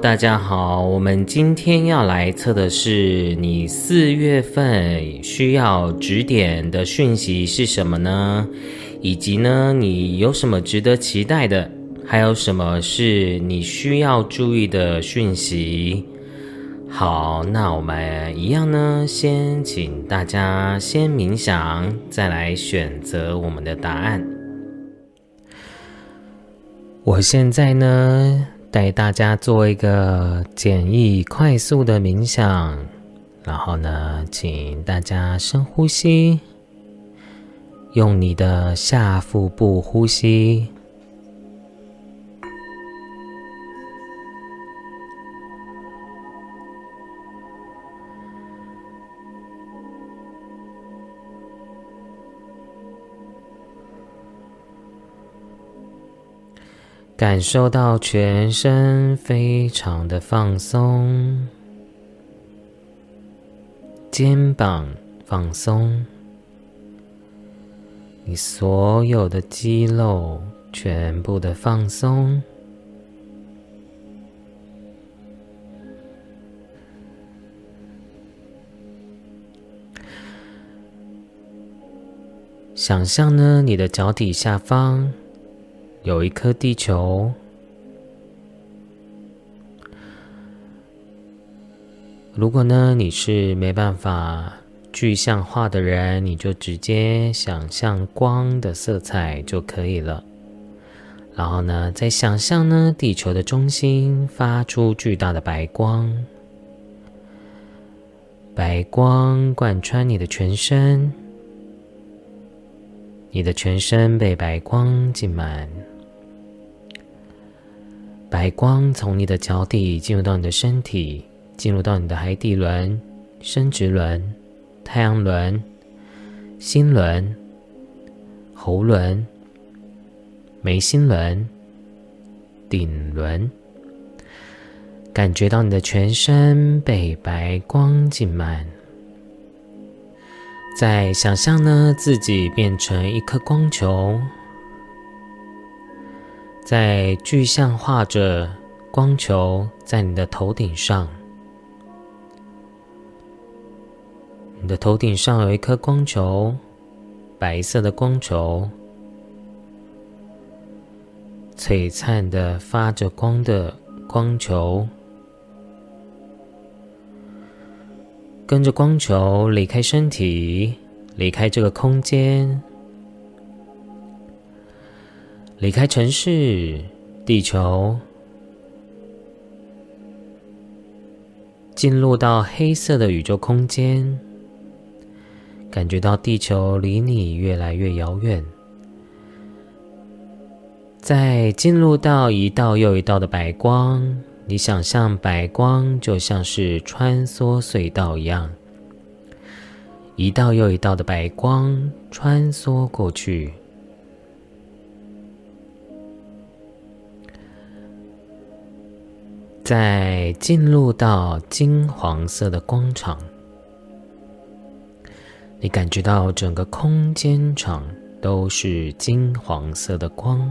大家好，我们今天要来测的是你四月份需要指点的讯息是什么呢？以及呢，你有什么值得期待的？还有什么是你需要注意的讯息？好，那我们一样呢，先请大家先冥想，再来选择我们的答案。我现在呢，带大家做一个简易快速的冥想，然后呢，请大家深呼吸，用你的下腹部呼吸。感受到全身非常的放松，肩膀放松，你所有的肌肉全部的放松。想象呢，你的脚底下方。有一颗地球。如果呢你是没办法具象化的人，你就直接想象光的色彩就可以了。然后呢，再想象呢地球的中心发出巨大的白光，白光贯穿你的全身，你的全身被白光浸满。白光从你的脚底进入到你的身体，进入到你的海底轮、生殖轮、太阳轮、心轮、喉轮、眉心轮、顶轮，感觉到你的全身被白光浸满。再想象呢，自己变成一颗光球。在具象化着光球在你的头顶上，你的头顶上有一颗光球，白色的光球，璀璨的发着光的光球，跟着光球离开身体，离开这个空间。离开城市，地球，进入到黑色的宇宙空间，感觉到地球离你越来越遥远。再进入到一道又一道的白光，你想象白光就像是穿梭隧道一样，一道又一道的白光穿梭过去。在进入到金黄色的光场，你感觉到整个空间场都是金黄色的光。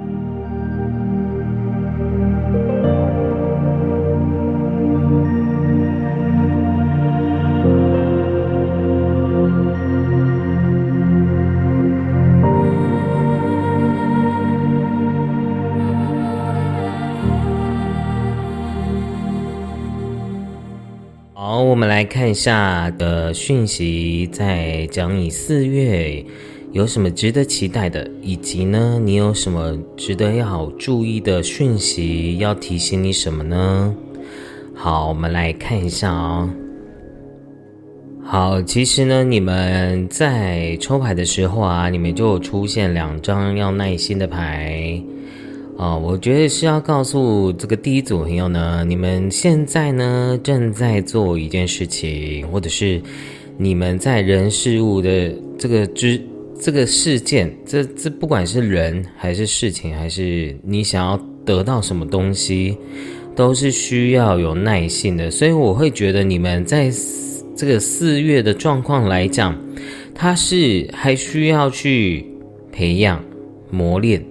看一下的讯息，在讲你四月有什么值得期待的，以及呢，你有什么值得要注意的讯息要提醒你什么呢？好，我们来看一下哦。好，其实呢，你们在抽牌的时候啊，你们就出现两张要耐心的牌。啊，我觉得是要告诉这个第一组朋友呢，你们现在呢正在做一件事情，或者是你们在人事物的这个之这个事件，这这不管是人还是事情，还是你想要得到什么东西，都是需要有耐性的。所以我会觉得你们在这个四月的状况来讲，它是还需要去培养磨练。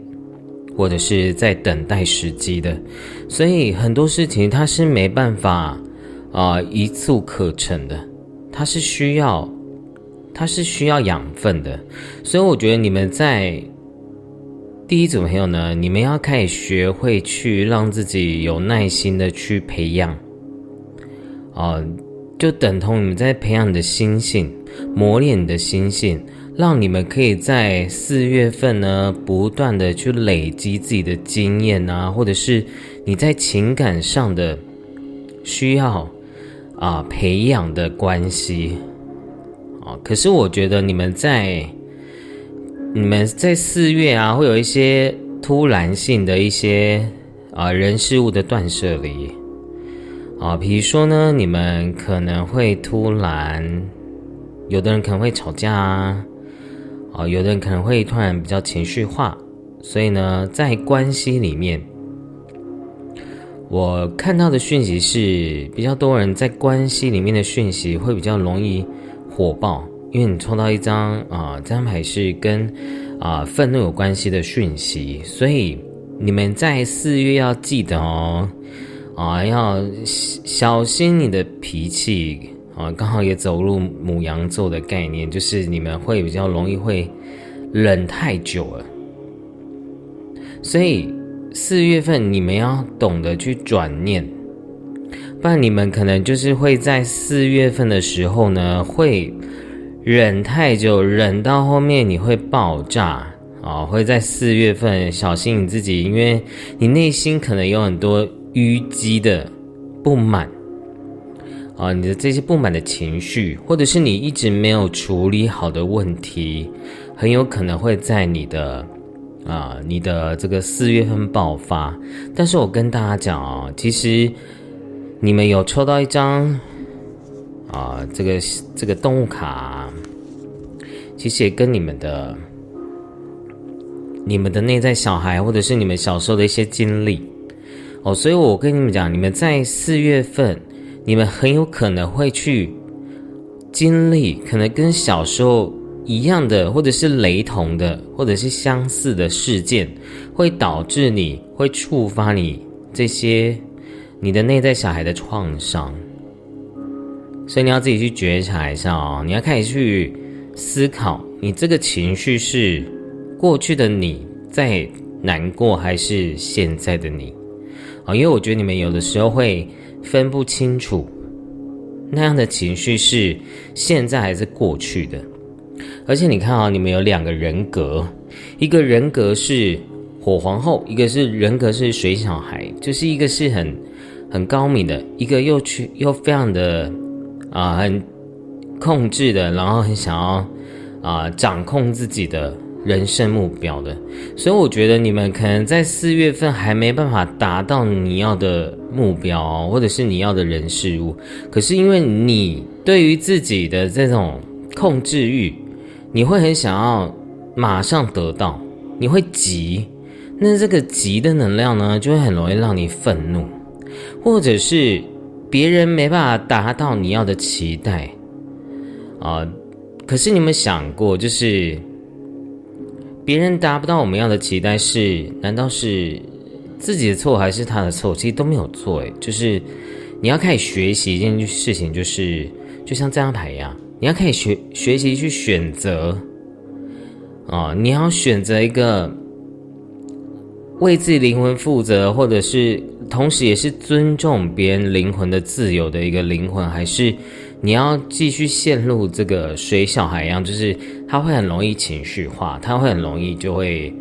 或者是在等待时机的，所以很多事情它是没办法啊一蹴可成的，它是需要，它是需要养分的，所以我觉得你们在第一组朋友呢，你们要开始学会去让自己有耐心的去培养，啊，就等同你们在培养你的心性，磨练你的心性。让你们可以在四月份呢，不断的去累积自己的经验啊，或者是你在情感上的需要啊培养的关系啊。可是我觉得你们在你们在四月啊，会有一些突然性的一些啊人事物的断舍离啊，比如说呢，你们可能会突然，有的人可能会吵架啊。啊，有的人可能会突然比较情绪化，所以呢，在关系里面，我看到的讯息是比较多人在关系里面的讯息会比较容易火爆，因为你抽到一张啊，这张牌是跟啊愤怒有关系的讯息，所以你们在四月要记得哦，啊，要小心你的脾气。啊，刚好也走入母羊座的概念，就是你们会比较容易会忍太久了，所以四月份你们要懂得去转念，不然你们可能就是会在四月份的时候呢，会忍太久，忍到后面你会爆炸啊！会在四月份小心你自己，因为你内心可能有很多淤积的不满。啊，你的这些不满的情绪，或者是你一直没有处理好的问题，很有可能会在你的啊，你的这个四月份爆发。但是我跟大家讲啊，其实你们有抽到一张啊，这个这个动物卡，其实也跟你们的、你们的内在小孩，或者是你们小时候的一些经历哦，所以我跟你们讲，你们在四月份。你们很有可能会去经历，可能跟小时候一样的，或者是雷同的，或者是相似的事件，会导致你会触发你这些你的内在小孩的创伤。所以你要自己去觉察一下哦，你要开始去思考，你这个情绪是过去的你在难过，还是现在的你啊？因为我觉得你们有的时候会。分不清楚。那样的情绪是现在还是过去的，而且你看啊，你们有两个人格，一个人格是火皇后，一个是人格是水小孩，就是一个是很很高明的，一个又去又非常的啊很控制的，然后很想要啊掌控自己的。人生目标的，所以我觉得你们可能在四月份还没办法达到你要的目标，或者是你要的人事物。可是因为你对于自己的这种控制欲，你会很想要马上得到，你会急。那这个急的能量呢，就会很容易让你愤怒，或者是别人没办法达到你要的期待啊。可是你有没有想过，就是。别人达不到我们要的期待，是难道是自己的错还是他的错？其实都没有错，诶，就是你要开始学习一件事情，就是就像这张牌一样，你要开始学学习去选择啊，你要选择一个为自己灵魂负责，或者是同时也是尊重别人灵魂的自由的一个灵魂，还是你要继续陷入这个水小孩一样，就是他会很容易情绪化，他会很容易就会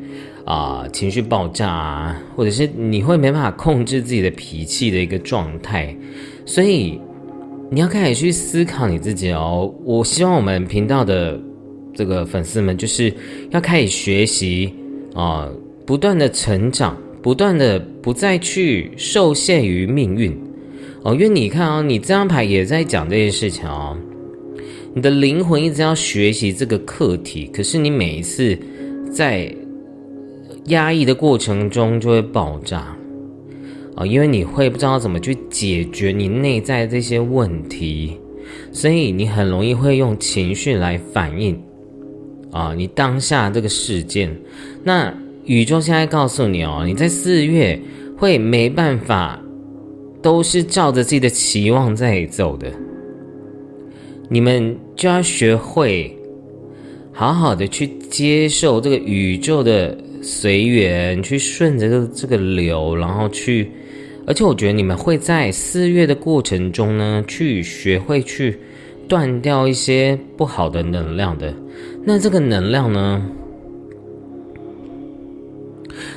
啊情绪爆炸啊，或者是你会没办法控制自己的脾气的一个状态，所以你要开始去思考你自己哦。我希望我们频道的这个粉丝们就是要开始学习啊，不断的成长。不断的不再去受限于命运哦，因为你看啊，你这张牌也在讲这件事情哦。你的灵魂一直要学习这个课题，可是你每一次在压抑的过程中就会爆炸啊，因为你会不知道怎么去解决你内在这些问题，所以你很容易会用情绪来反应啊，你当下这个事件那。宇宙现在告诉你哦，你在四月会没办法，都是照着自己的期望在走的。你们就要学会好好的去接受这个宇宙的随缘，去顺着这个这个流，然后去。而且我觉得你们会在四月的过程中呢，去学会去断掉一些不好的能量的。那这个能量呢？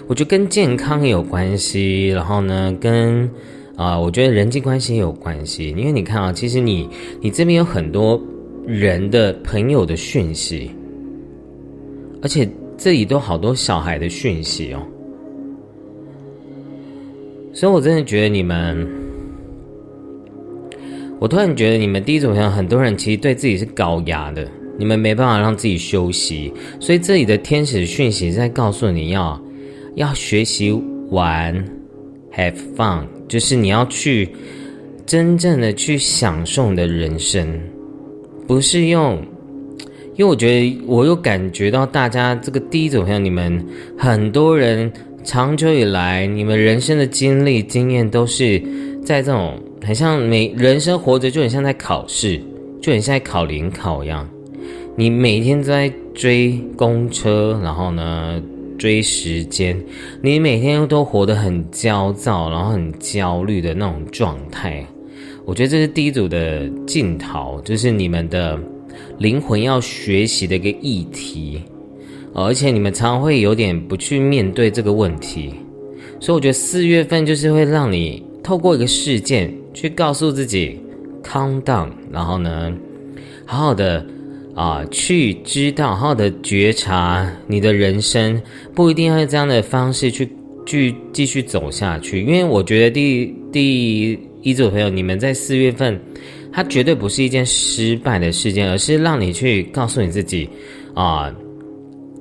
我觉得跟健康也有关系，然后呢，跟啊，我觉得人际关系也有关系。因为你看啊，其实你你这边有很多人的朋友的讯息，而且这里都好多小孩的讯息哦。所以我真的觉得你们，我突然觉得你们第一种像很多人其实对自己是高压的，你们没办法让自己休息，所以这里的天使讯息在告诉你要。要学习玩，have fun，就是你要去真正的去享受你的人生，不是用，因为我觉得我又感觉到大家这个第一种像你们很多人长久以来，你们人生的经历经验都是在这种很像每人生活着就很像在考试，就很像在考联考一样，你每天都在追公车，然后呢？追时间，你每天都活得很焦躁，然后很焦虑的那种状态。我觉得这是第一组的镜头，就是你们的灵魂要学习的一个议题，而且你们常常会有点不去面对这个问题。所以我觉得四月份就是会让你透过一个事件去告诉自己 calm down，然后呢，好好的。啊，去知道，好好的觉察你的人生，不一定要用这样的方式去去继续走下去。因为我觉得第第一组朋友，你们在四月份，它绝对不是一件失败的事件，而是让你去告诉你自己，啊，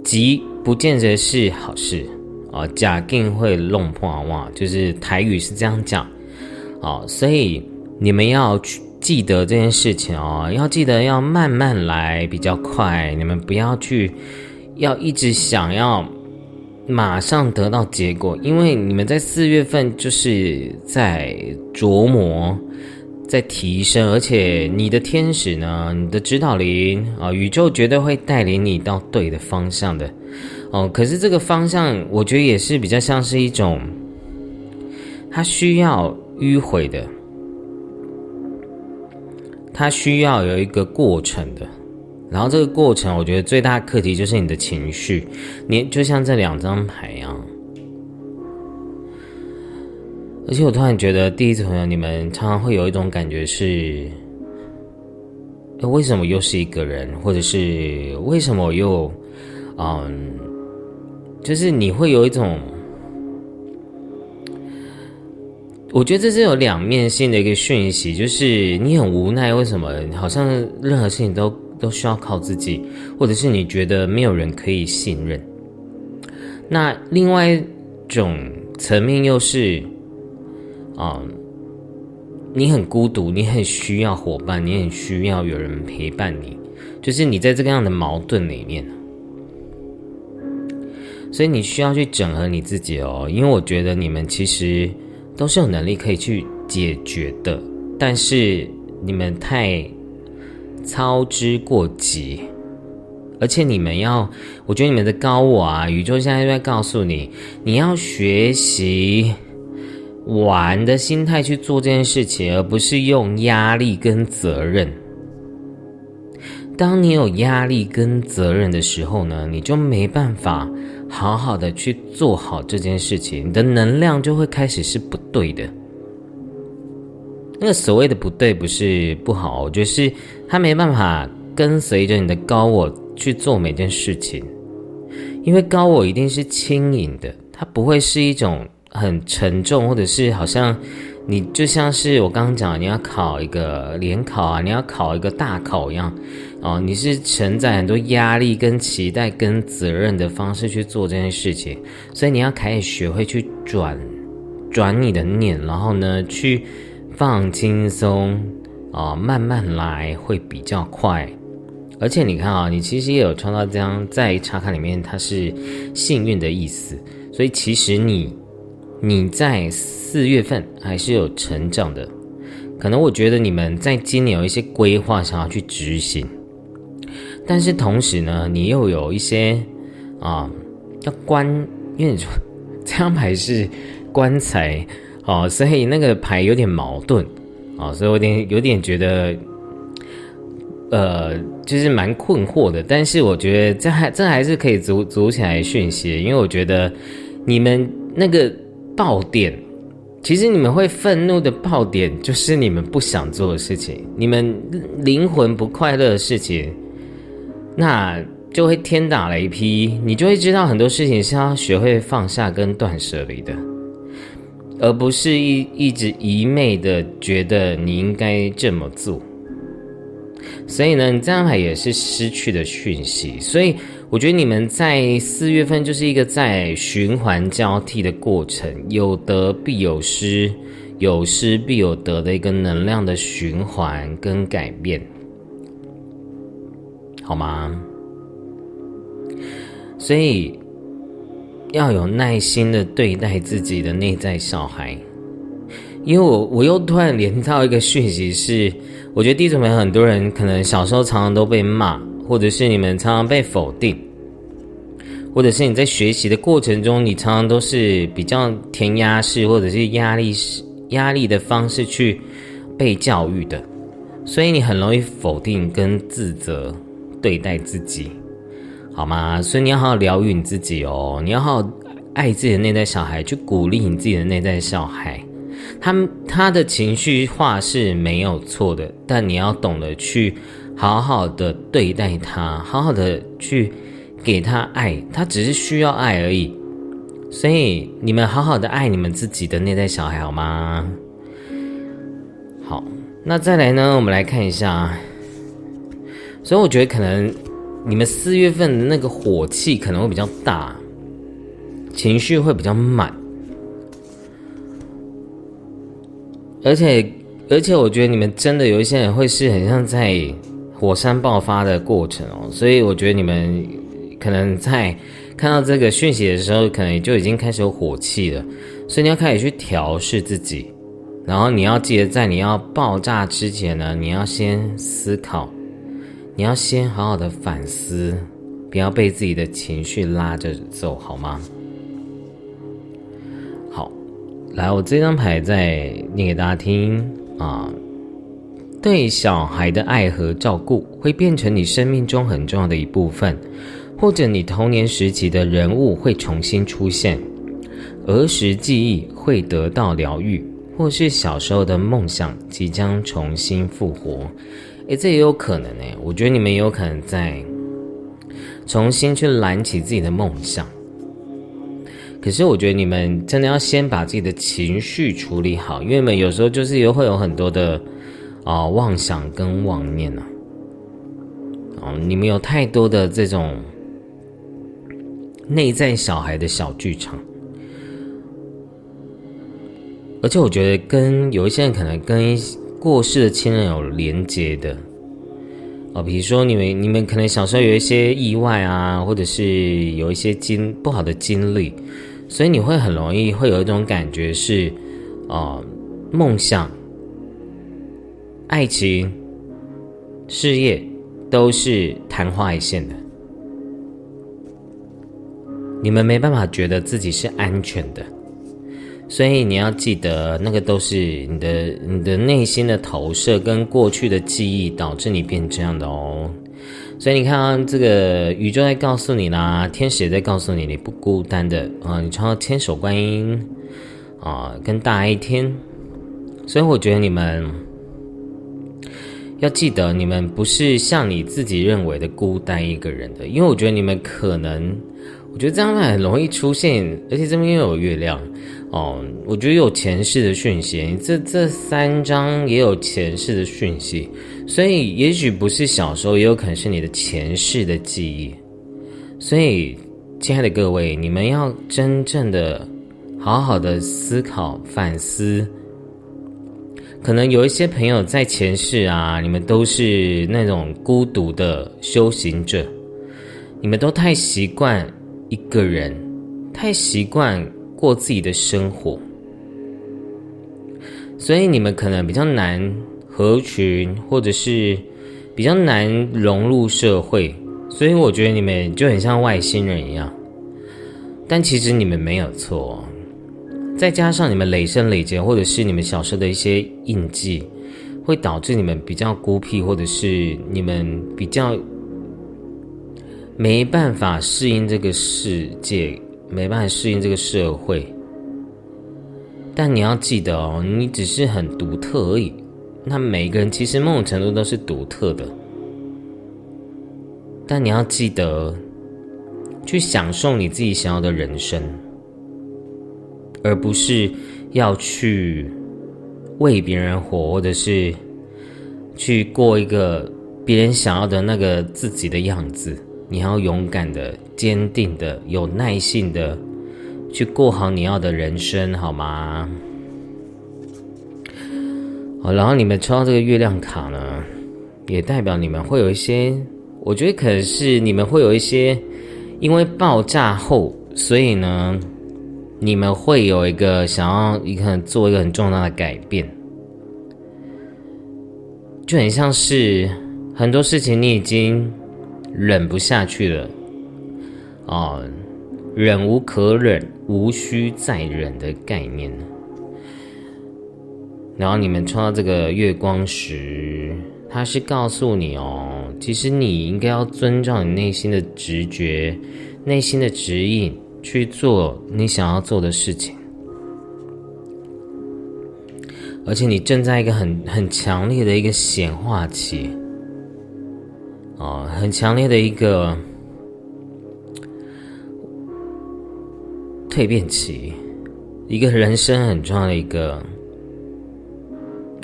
急不见得是好事啊，假定会弄破哇，就是台语是这样讲，啊，所以你们要去。记得这件事情哦，要记得要慢慢来，比较快。你们不要去，要一直想要马上得到结果，因为你们在四月份就是在琢磨，在提升，而且你的天使呢，你的指导灵啊，宇宙绝对会带领你到对的方向的哦。可是这个方向，我觉得也是比较像是一种，它需要迂回的。它需要有一个过程的，然后这个过程，我觉得最大的课题就是你的情绪。你就像这两张牌一样，而且我突然觉得，第一次朋友，你们常常会有一种感觉是：为什么又是一个人？或者是为什么又……嗯，就是你会有一种。我觉得这是有两面性的一个讯息，就是你很无奈，为什么好像任何事情都都需要靠自己，或者是你觉得没有人可以信任。那另外一种层面又是，啊，你很孤独，你很需要伙伴，你很需要有人陪伴你，就是你在这个样的矛盾里面，所以你需要去整合你自己哦，因为我觉得你们其实。都是有能力可以去解决的，但是你们太操之过急，而且你们要，我觉得你们的高我啊，宇宙现在在告诉你，你要学习玩的心态去做这件事情，而不是用压力跟责任。当你有压力跟责任的时候呢，你就没办法好好的去做好这件事情，你的能量就会开始是不对的。那个所谓的不对，不是不好，我觉得是他没办法跟随着你的高我去做每件事情，因为高我一定是轻盈的，它不会是一种很沉重，或者是好像你就像是我刚刚讲，你要考一个联考啊，你要考一个大考一样，哦，你是承载很多压力、跟期待、跟责任的方式去做这件事情，所以你要开始学会去转转你的念，然后呢去。放轻松啊，慢慢来会比较快。而且你看啊，你其实也有创造这样在插卡里面，它是幸运的意思。所以其实你你在四月份还是有成长的。可能我觉得你们在今年有一些规划想要去执行，但是同时呢，你又有一些啊要关，因为你说 这张牌是棺材。哦，所以那个牌有点矛盾，哦，所以我有点有点觉得，呃，就是蛮困惑的。但是我觉得这还这还是可以组组起来讯息，因为我觉得你们那个爆点，其实你们会愤怒的爆点，就是你们不想做的事情，你们灵魂不快乐的事情，那就会天打雷劈，你就会知道很多事情是要学会放下跟断舍离的。而不是一一直一昧的觉得你应该这么做，所以呢，你这样也是失去的讯息。所以我觉得你们在四月份就是一个在循环交替的过程，有得必有失，有失必有得的一个能量的循环跟改变，好吗？所以。要有耐心的对待自己的内在小孩，因为我我又突然连到一个讯息是，我觉得地主们很多人可能小时候常常都被骂，或者是你们常常被否定，或者是你在学习的过程中，你常常都是比较填鸭式或者是压力式压力的方式去被教育的，所以你很容易否定跟自责对待自己。好吗？所以你要好好疗愈你自己哦，你要好好爱自己的内在小孩，去鼓励你自己的内在小孩。他他的情绪化是没有错的，但你要懂得去好好的对待他，好好的去给他爱，他只是需要爱而已。所以你们好好的爱你们自己的内在小孩，好吗？好，那再来呢？我们来看一下。所以我觉得可能。你们四月份的那个火气可能会比较大，情绪会比较满，而且而且我觉得你们真的有一些人会是很像在火山爆发的过程哦，所以我觉得你们可能在看到这个讯息的时候，可能就已经开始有火气了，所以你要开始去调试自己，然后你要记得在你要爆炸之前呢，你要先思考。你要先好好的反思，不要被自己的情绪拉着走，好吗？好，来，我这张牌再念给大家听啊。对小孩的爱和照顾会变成你生命中很重要的一部分，或者你童年时期的人物会重新出现，儿时记忆会得到疗愈，或是小时候的梦想即将重新复活。诶，这也有可能诶，我觉得你们也有可能在重新去燃起自己的梦想。可是，我觉得你们真的要先把自己的情绪处理好，因为你们有时候就是也会有很多的啊妄想跟妄念啊。哦，你们有太多的这种内在小孩的小剧场，而且我觉得跟有一些人可能跟。过世的亲人有连接的哦，比如说你们你们可能小时候有一些意外啊，或者是有一些经不好的经历，所以你会很容易会有一种感觉是，啊，梦想、爱情、事业都是昙花一现的，你们没办法觉得自己是安全的，所以你要记得，那个都是你的你的内心的投射跟过去的记忆导致你变这样的哦。所以你看，这个宇宙在告诉你啦，天使也在告诉你，你不孤单的啊！你常常千手观音啊，跟大爱天。所以我觉得你们要记得，你们不是像你自己认为的孤单一个人的，因为我觉得你们可能，我觉得这样很容易出现，而且这边又有月亮。哦，我觉得有前世的讯息，这这三张也有前世的讯息，所以也许不是小时候，也有可能是你的前世的记忆。所以，亲爱的各位，你们要真正的好好的思考反思。可能有一些朋友在前世啊，你们都是那种孤独的修行者，你们都太习惯一个人，太习惯。过自己的生活，所以你们可能比较难合群，或者是比较难融入社会，所以我觉得你们就很像外星人一样。但其实你们没有错，再加上你们累生累劫，或者是你们小时候的一些印记，会导致你们比较孤僻，或者是你们比较没办法适应这个世界。没办法适应这个社会，但你要记得哦，你只是很独特而已。那每个人其实某种程度都是独特的，但你要记得去享受你自己想要的人生，而不是要去为别人活，或者是去过一个别人想要的那个自己的样子。你要勇敢的、坚定的、有耐性的去过好你要的人生，好吗？好，然后你们抽到这个月亮卡呢，也代表你们会有一些，我觉得可能是你们会有一些，因为爆炸后，所以呢，你们会有一个想要一个做一个很重大的改变，就很像是很多事情你已经。忍不下去了，哦，忍无可忍，无需再忍的概念。然后你们抽到这个月光石，它是告诉你哦，其实你应该要遵照你内心的直觉、内心的指引去做你想要做的事情。而且你正在一个很很强烈的一个显化期。哦，很强烈的一个蜕变期，一个人生很重要的一个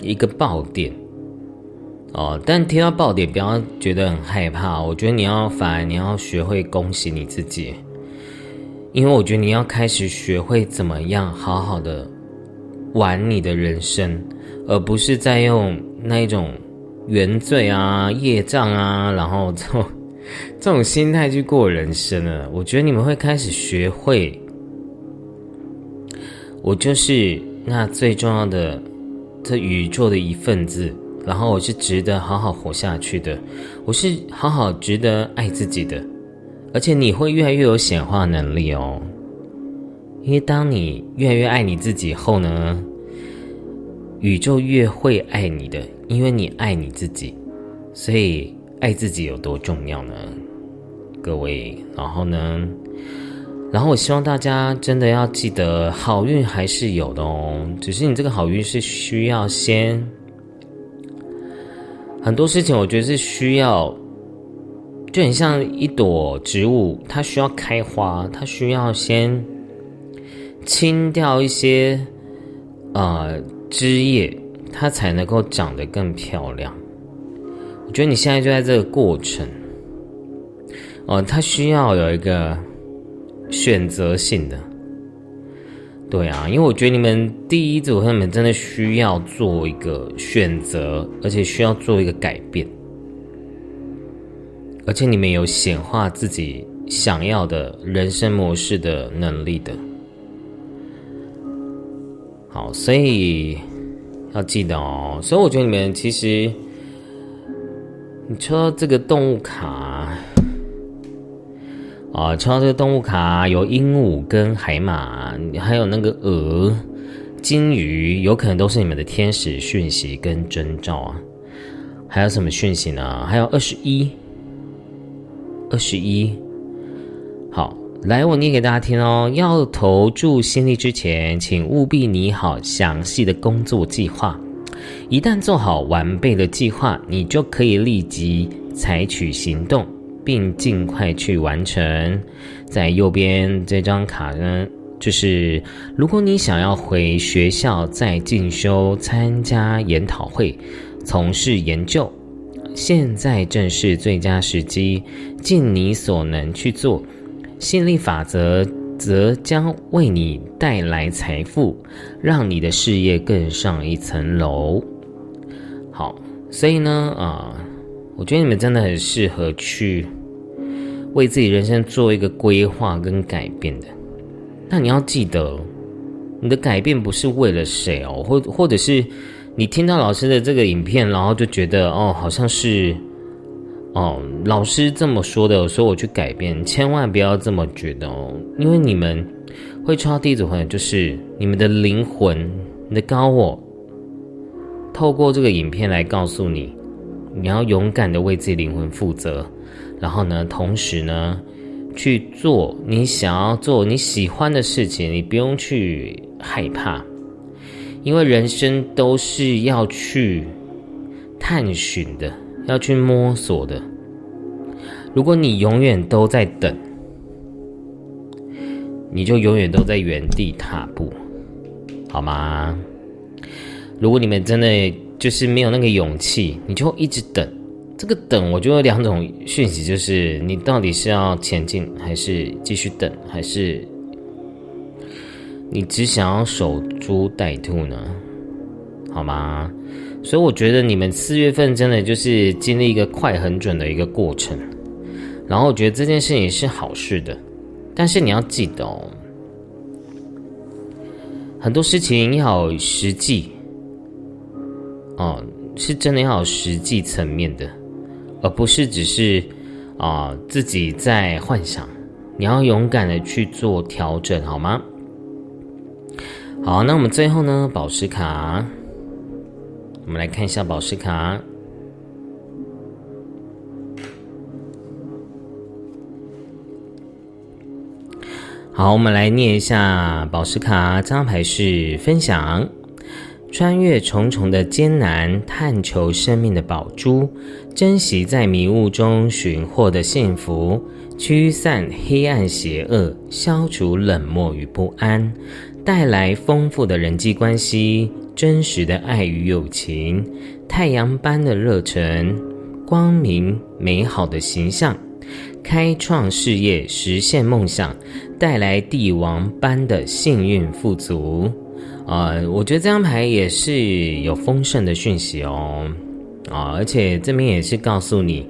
一个爆点。哦，但听到爆点，不要觉得很害怕。我觉得你要反而你要学会恭喜你自己，因为我觉得你要开始学会怎么样好好的玩你的人生，而不是在用那一种。原罪啊，业障啊，然后这种这种心态去过人生了，我觉得你们会开始学会，我就是那最重要的这宇宙的一份子，然后我是值得好好活下去的，我是好好值得爱自己的，而且你会越来越有显化能力哦，因为当你越来越爱你自己后呢，宇宙越会爱你的。因为你爱你自己，所以爱自己有多重要呢？各位，然后呢？然后我希望大家真的要记得，好运还是有的哦。只是你这个好运是需要先很多事情，我觉得是需要，就很像一朵植物，它需要开花，它需要先清掉一些呃枝叶。它才能够长得更漂亮。我觉得你现在就在这个过程，哦，它需要有一个选择性的，对啊，因为我觉得你们第一组他们真的需要做一个选择，而且需要做一个改变，而且你们有显化自己想要的人生模式的能力的。好，所以。要记得哦，所以我觉得你们其实，你抽到这个动物卡，啊，抽到这个动物卡有鹦鹉跟海马，还有那个鹅，金鱼有可能都是你们的天使讯息跟征兆啊。还有什么讯息呢？还有二十一，二十一。好，来，我念给大家听哦。要投注心力之前，请务必拟好详细的工作计划。一旦做好完备的计划，你就可以立即采取行动，并尽快去完成。在右边这张卡呢，就是如果你想要回学校再进修、参加研讨会。从事研究，现在正是最佳时机，尽你所能去做。吸引力法则则将为你带来财富，让你的事业更上一层楼。好，所以呢，啊，我觉得你们真的很适合去为自己人生做一个规划跟改变的。那你要记得，你的改变不是为了谁哦，或或者是。你听到老师的这个影片，然后就觉得哦，好像是哦，老师这么说的，所以我去改变。千万不要这么觉得哦，因为你们会抽到第一组朋友，就是你们的灵魂，你的高我，透过这个影片来告诉你，你要勇敢的为自己灵魂负责，然后呢，同时呢，去做你想要做你喜欢的事情，你不用去害怕。因为人生都是要去探寻的，要去摸索的。如果你永远都在等，你就永远都在原地踏步，好吗？如果你们真的就是没有那个勇气，你就一直等。这个等，我就有两种讯息，就是你到底是要前进，还是继续等，还是？你只想要守株待兔呢，好吗？所以我觉得你们四月份真的就是经历一个快很准的一个过程，然后我觉得这件事情是好事的，但是你要记得哦，很多事情要实际，哦，是真的要实际层面的，而不是只是啊自己在幻想，你要勇敢的去做调整，好吗？好，那我们最后呢？宝石卡，我们来看一下宝石卡。好，我们来念一下宝石卡。这张牌是分享：穿越重重的艰难，探求生命的宝珠，珍惜在迷雾中寻获的幸福，驱散黑暗邪恶，消除冷漠与不安。带来丰富的人际关系、真实的爱与友情、太阳般的热忱、光明美好的形象、开创事业、实现梦想、带来帝王般的幸运富足。啊，我觉得这张牌也是有丰盛的讯息哦。啊，而且这边也是告诉你，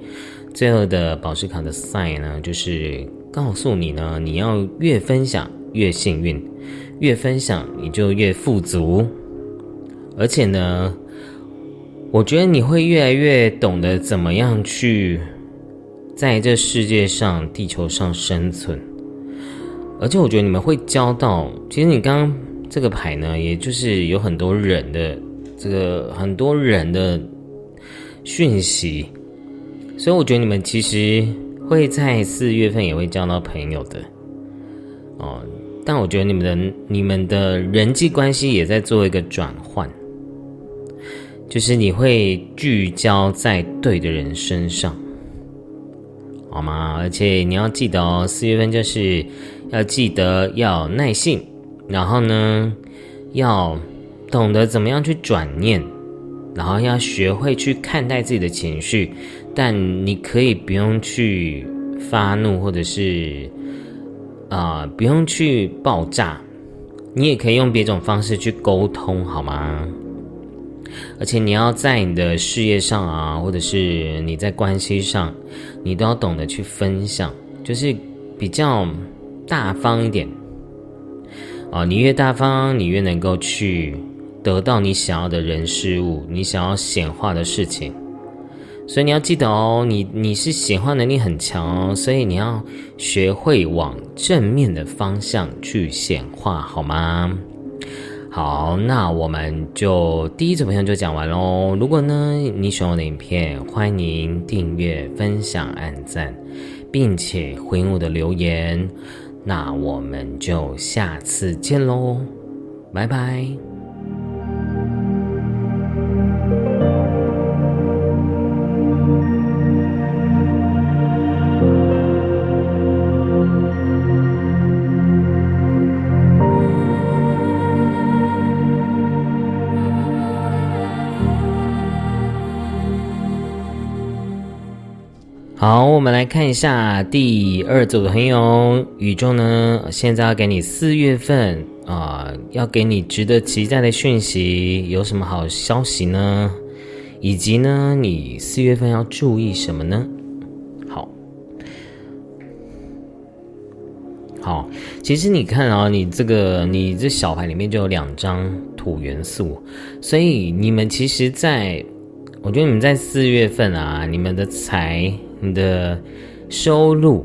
最后的宝石卡的赛呢，就是告诉你呢，你要越分享越幸运。越分享，你就越富足，而且呢，我觉得你会越来越懂得怎么样去在这世界上、地球上生存。而且，我觉得你们会交到，其实你刚刚这个牌呢，也就是有很多人的这个很多人的讯息，所以我觉得你们其实会在四月份也会交到朋友的，哦。但我觉得你们的你们的人际关系也在做一个转换，就是你会聚焦在对的人身上，好吗？而且你要记得哦，四月份就是要记得要耐性，然后呢，要懂得怎么样去转念，然后要学会去看待自己的情绪，但你可以不用去发怒或者是。啊，不用去爆炸，你也可以用别种方式去沟通，好吗？而且你要在你的事业上啊，或者是你在关系上，你都要懂得去分享，就是比较大方一点。啊，你越大方，你越能够去得到你想要的人事物，你想要显化的事情。所以你要记得哦，你你是显化能力很强哦，所以你要学会往正面的方向去显化，好吗？好，那我们就第一组朋友就讲完喽。如果呢你喜欢我的影片，欢迎订阅、分享、按赞，并且回我的留言。那我们就下次见喽，拜拜。我们来看一下第二组的朋友，宇宙呢，现在要给你四月份啊，要给你值得期待的讯息，有什么好消息呢？以及呢，你四月份要注意什么呢？好，好，其实你看啊，你这个你这小牌里面就有两张土元素，所以你们其实，在我觉得你们在四月份啊，你们的财。你的收入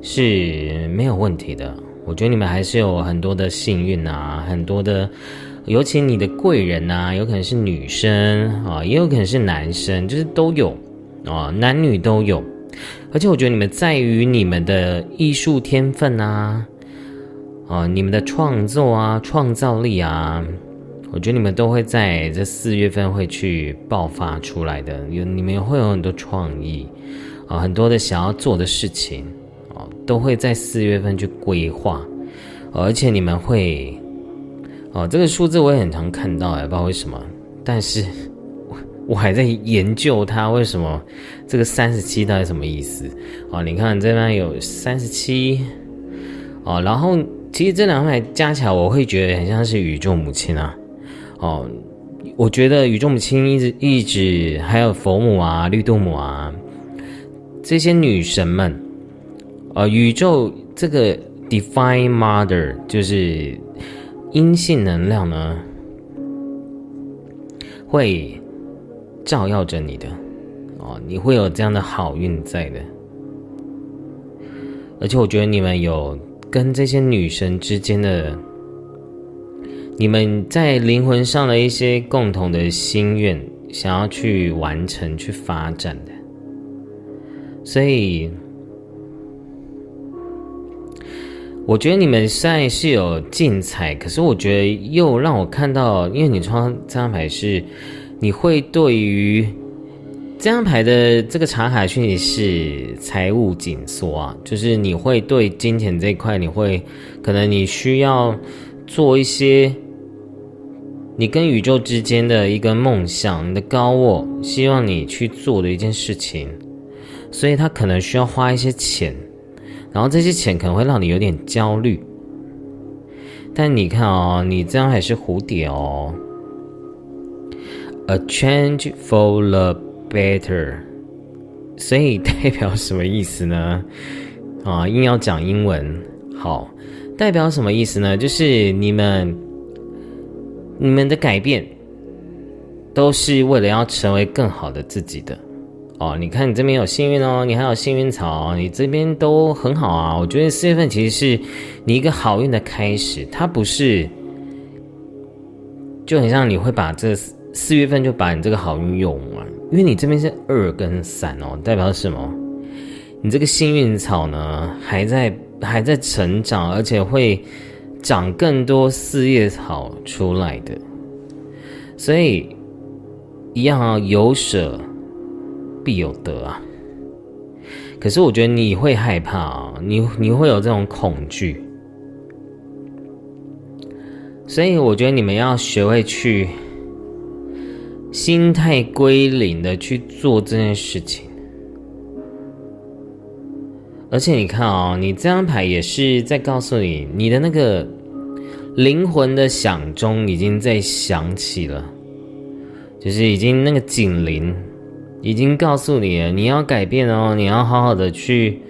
是没有问题的，我觉得你们还是有很多的幸运啊，很多的，尤其你的贵人呐，有可能是女生啊，也有可能是男生，就是都有啊，男女都有。而且我觉得你们在于你们的艺术天分啊，啊，你们的创作啊，创造力啊。我觉得你们都会在这四月份会去爆发出来的，有你们会有很多创意啊，很多的想要做的事情啊，都会在四月份去规划，而且你们会哦，这个数字我也很常看到，也不知道为什么，但是我我还在研究它为什么这个三十七到底什么意思啊？你看这边有三十七哦，然后其实这两块加起来，我会觉得很像是宇宙母亲啊。哦，我觉得宇宙母亲一直一直还有佛母啊、绿度母啊这些女神们，呃，宇宙这个 Divine Mother 就是阴性能量呢，会照耀着你的哦，你会有这样的好运在的，而且我觉得你们有跟这些女神之间的。你们在灵魂上的一些共同的心愿，想要去完成、去发展的，所以我觉得你们现在是有竞彩，可是我觉得又让我看到，因为你穿这张牌是，你会对于这张牌的这个查卡讯息是财务紧缩啊，就是你会对金钱这一块，你会可能你需要做一些。你跟宇宙之间的一个梦想，你的高我希望你去做的一件事情，所以他可能需要花一些钱，然后这些钱可能会让你有点焦虑。但你看哦，你这样还是蝴蝶哦，a change for the better，所以代表什么意思呢？啊，硬要讲英文，好，代表什么意思呢？就是你们。你们的改变都是为了要成为更好的自己的哦。你看，你这边有幸运哦，你还有幸运草，你这边都很好啊。我觉得四月份其实是你一个好运的开始，它不是就很像你会把这四月份就把你这个好运用完，因为你这边是二跟三哦，代表什么？你这个幸运草呢还在还在成长，而且会。长更多四叶草出来的，所以一样啊，有舍必有得啊。可是我觉得你会害怕啊，你你会有这种恐惧，所以我觉得你们要学会去心态归零的去做这件事情。而且你看哦，你这张牌也是在告诉你，你的那个灵魂的响钟已经在响起了，就是已经那个警铃已经告诉你了，你要改变哦，你要好好的去，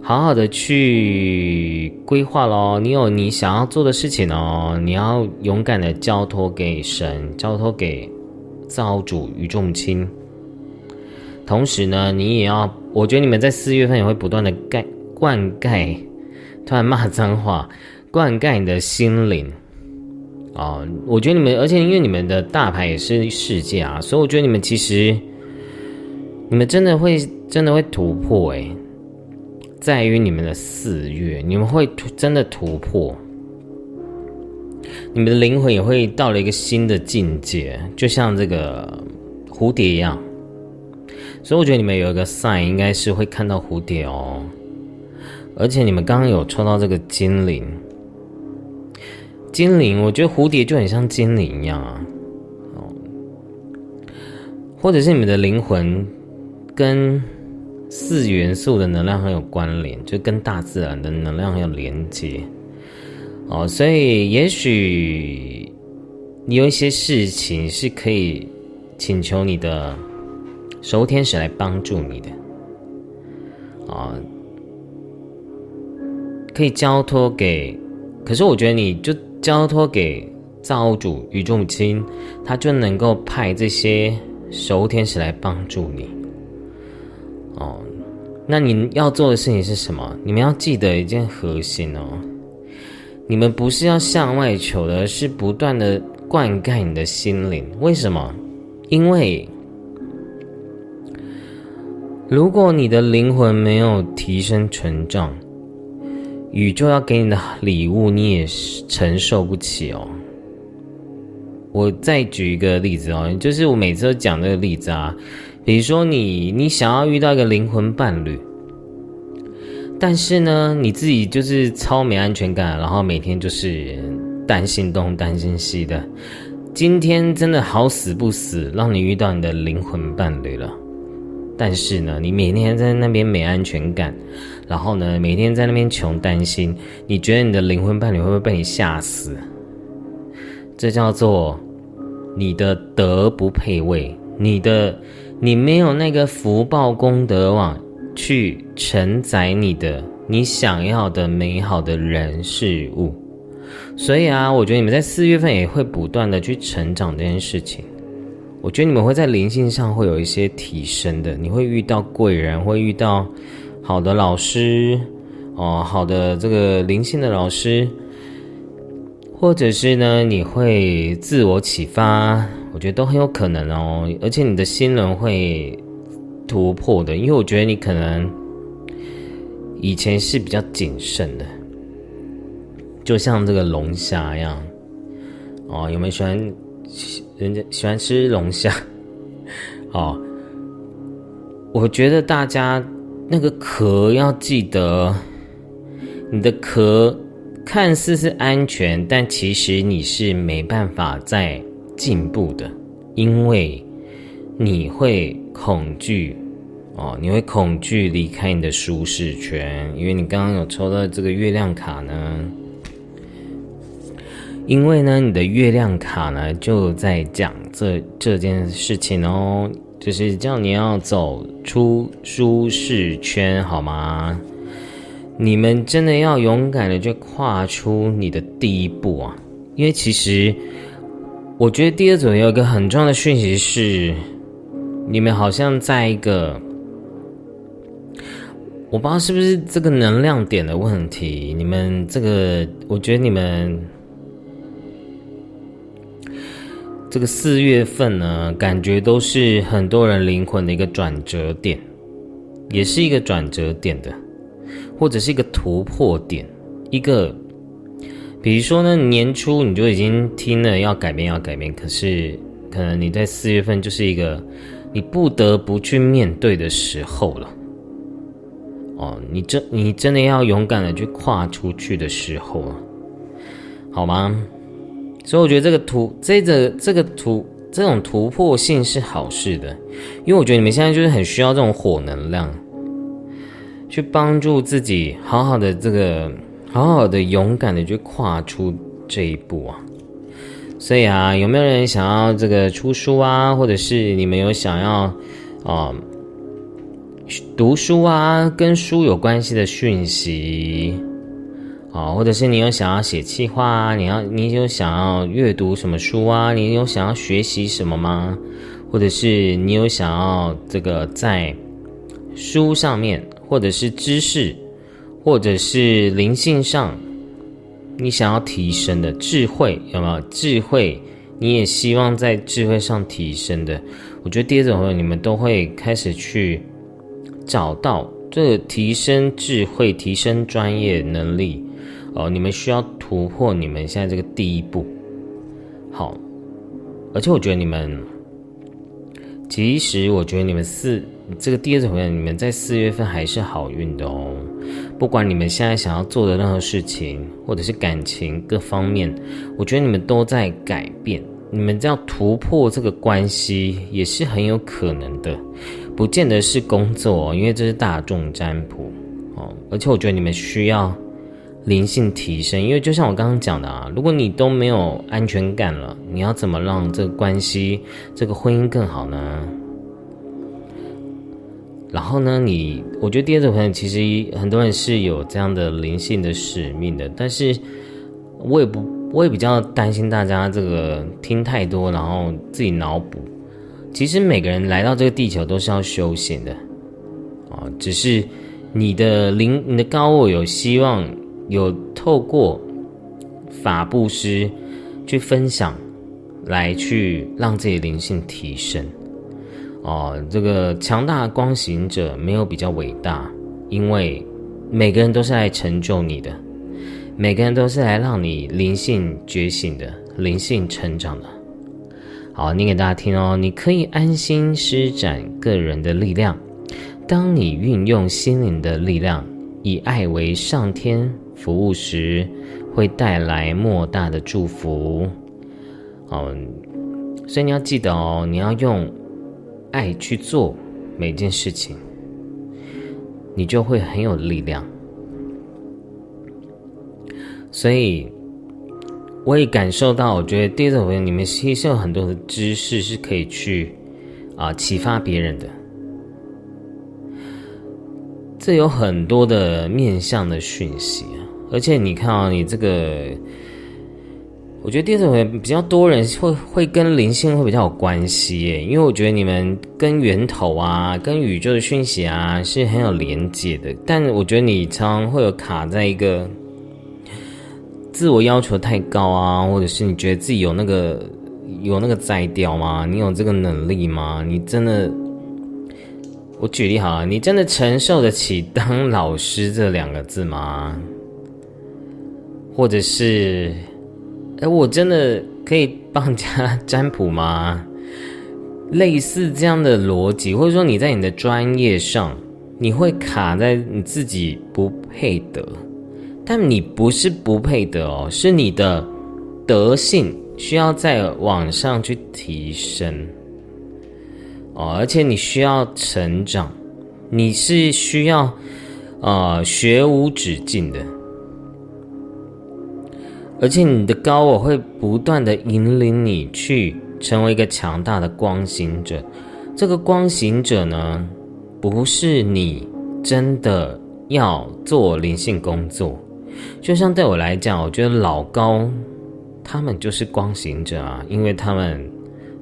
好好的去规划喽。你有你想要做的事情哦，你要勇敢的交托给神，交托给造主与众亲。同时呢，你也要，我觉得你们在四月份也会不断的盖灌溉，突然骂脏话，灌溉你的心灵，啊，我觉得你们，而且因为你们的大牌也是世界啊，所以我觉得你们其实，你们真的会真的会突破诶，在于你们的四月，你们会突真的突破，你们的灵魂也会到了一个新的境界，就像这个蝴蝶一样，所以我觉得你们有一个 sign 应该是会看到蝴蝶哦，而且你们刚刚有抽到这个精灵。精灵，我觉得蝴蝶就很像精灵一样啊，哦，或者是你们的灵魂跟四元素的能量很有关联，就跟大自然的能量很有连接，哦，所以也许你有一些事情是可以请求你的守护天使来帮助你的，啊，可以交托给，可是我觉得你就。交托给造物主、宇宙母亲，他就能够派这些守护天使来帮助你。哦，那你要做的事情是什么？你们要记得一件核心哦，你们不是要向外求的，是不断的灌溉你的心灵。为什么？因为如果你的灵魂没有提升成长，宇宙要给你的礼物，你也承受不起哦。我再举一个例子哦，就是我每次都讲这个例子啊，比如说你你想要遇到一个灵魂伴侣，但是呢，你自己就是超没安全感，然后每天就是担心东担心西的。今天真的好死不死，让你遇到你的灵魂伴侣了，但是呢，你每天在那边没安全感。然后呢，每天在那边穷担心，你觉得你的灵魂伴侣会不会被你吓死？这叫做你的德不配位，你的你没有那个福报功德网去承载你的你想要的美好的人事物。所以啊，我觉得你们在四月份也会不断的去成长这件事情。我觉得你们会在灵性上会有一些提升的，你会遇到贵人，会遇到。好的老师，哦，好的这个灵性的老师，或者是呢，你会自我启发，我觉得都很有可能哦。而且你的新人会突破的，因为我觉得你可能以前是比较谨慎的，就像这个龙虾一样。哦，有没有喜欢人家喜欢吃龙虾？哦，我觉得大家。那个壳要记得，你的壳看似是安全，但其实你是没办法在进步的，因为你会恐惧哦，你会恐惧离开你的舒适圈，因为你刚刚有抽到这个月亮卡呢，因为呢，你的月亮卡呢就在讲这这件事情哦。就是叫你要走出舒适圈，好吗？你们真的要勇敢的去跨出你的第一步啊！因为其实，我觉得第二组有一个很重要的讯息是，你们好像在一个，我不知道是不是这个能量点的问题。你们这个，我觉得你们。这个四月份呢，感觉都是很多人灵魂的一个转折点，也是一个转折点的，或者是一个突破点。一个，比如说呢，年初你就已经听了要改变，要改变，可是可能你在四月份就是一个你不得不去面对的时候了。哦，你真你真的要勇敢的去跨出去的时候了，好吗？所以我觉得这个突这个这个突这种突破性是好事的，因为我觉得你们现在就是很需要这种火能量，去帮助自己好好的这个好好的勇敢的去跨出这一步啊。所以啊，有没有人想要这个出书啊，或者是你们有想要啊读书啊，跟书有关系的讯息？啊，或者是你有想要写企划啊？你要，你有想要阅读什么书啊？你有想要学习什么吗？或者是你有想要这个在书上面，或者是知识，或者是灵性上，你想要提升的智慧有没有？智慧你也希望在智慧上提升的，我觉得第二种朋友你们都会开始去找到这个提升智慧、提升专业能力哦。你们需要突破你们现在这个第一步。好，而且我觉得你们，其实我觉得你们四这个第二种朋友，你们在四月份还是好运的哦。不管你们现在想要做的任何事情，或者是感情各方面，我觉得你们都在改变。你们要突破这个关系，也是很有可能的，不见得是工作，因为这是大众占卜哦。而且我觉得你们需要灵性提升，因为就像我刚刚讲的啊，如果你都没有安全感了，你要怎么让这个关系、这个婚姻更好呢？然后呢，你我觉得第二种朋友其实很多人是有这样的灵性的使命的，但是我也不，我也比较担心大家这个听太多，然后自己脑补。其实每个人来到这个地球都是要修行的，啊，只是你的灵、你的高我有希望有透过法布施去分享，来去让自己灵性提升。哦，这个强大的光行者没有比较伟大，因为每个人都是来成就你的，每个人都是来让你灵性觉醒的、灵性成长的。好，念给大家听哦。你可以安心施展个人的力量，当你运用心灵的力量，以爱为上天服务时，会带来莫大的祝福。哦，所以你要记得哦，你要用。爱去做每件事情，你就会很有力量。所以，我也感受到，我觉得第二种朋友，你们其实有很多的知识是可以去啊启发别人的。这有很多的面向的讯息，而且你看啊，你这个。我觉得第二种比较多人会会跟灵性会比较有关系耶，因为我觉得你们跟源头啊、跟宇宙的讯息啊是很有连接的。但我觉得你常常会有卡在一个自我要求太高啊，或者是你觉得自己有那个有那个摘掉吗？你有这个能力吗？你真的？我举例好了，你真的承受得起当老师这两个字吗？或者是？哎，我真的可以帮人家 占卜吗？类似这样的逻辑，或者说你在你的专业上，你会卡在你自己不配得，但你不是不配得哦，是你的德性需要在往上去提升哦，而且你需要成长，你是需要呃学无止境的。而且你的高我会不断的引领你去成为一个强大的光行者。这个光行者呢，不是你真的要做灵性工作。就像对我来讲，我觉得老高他们就是光行者啊，因为他们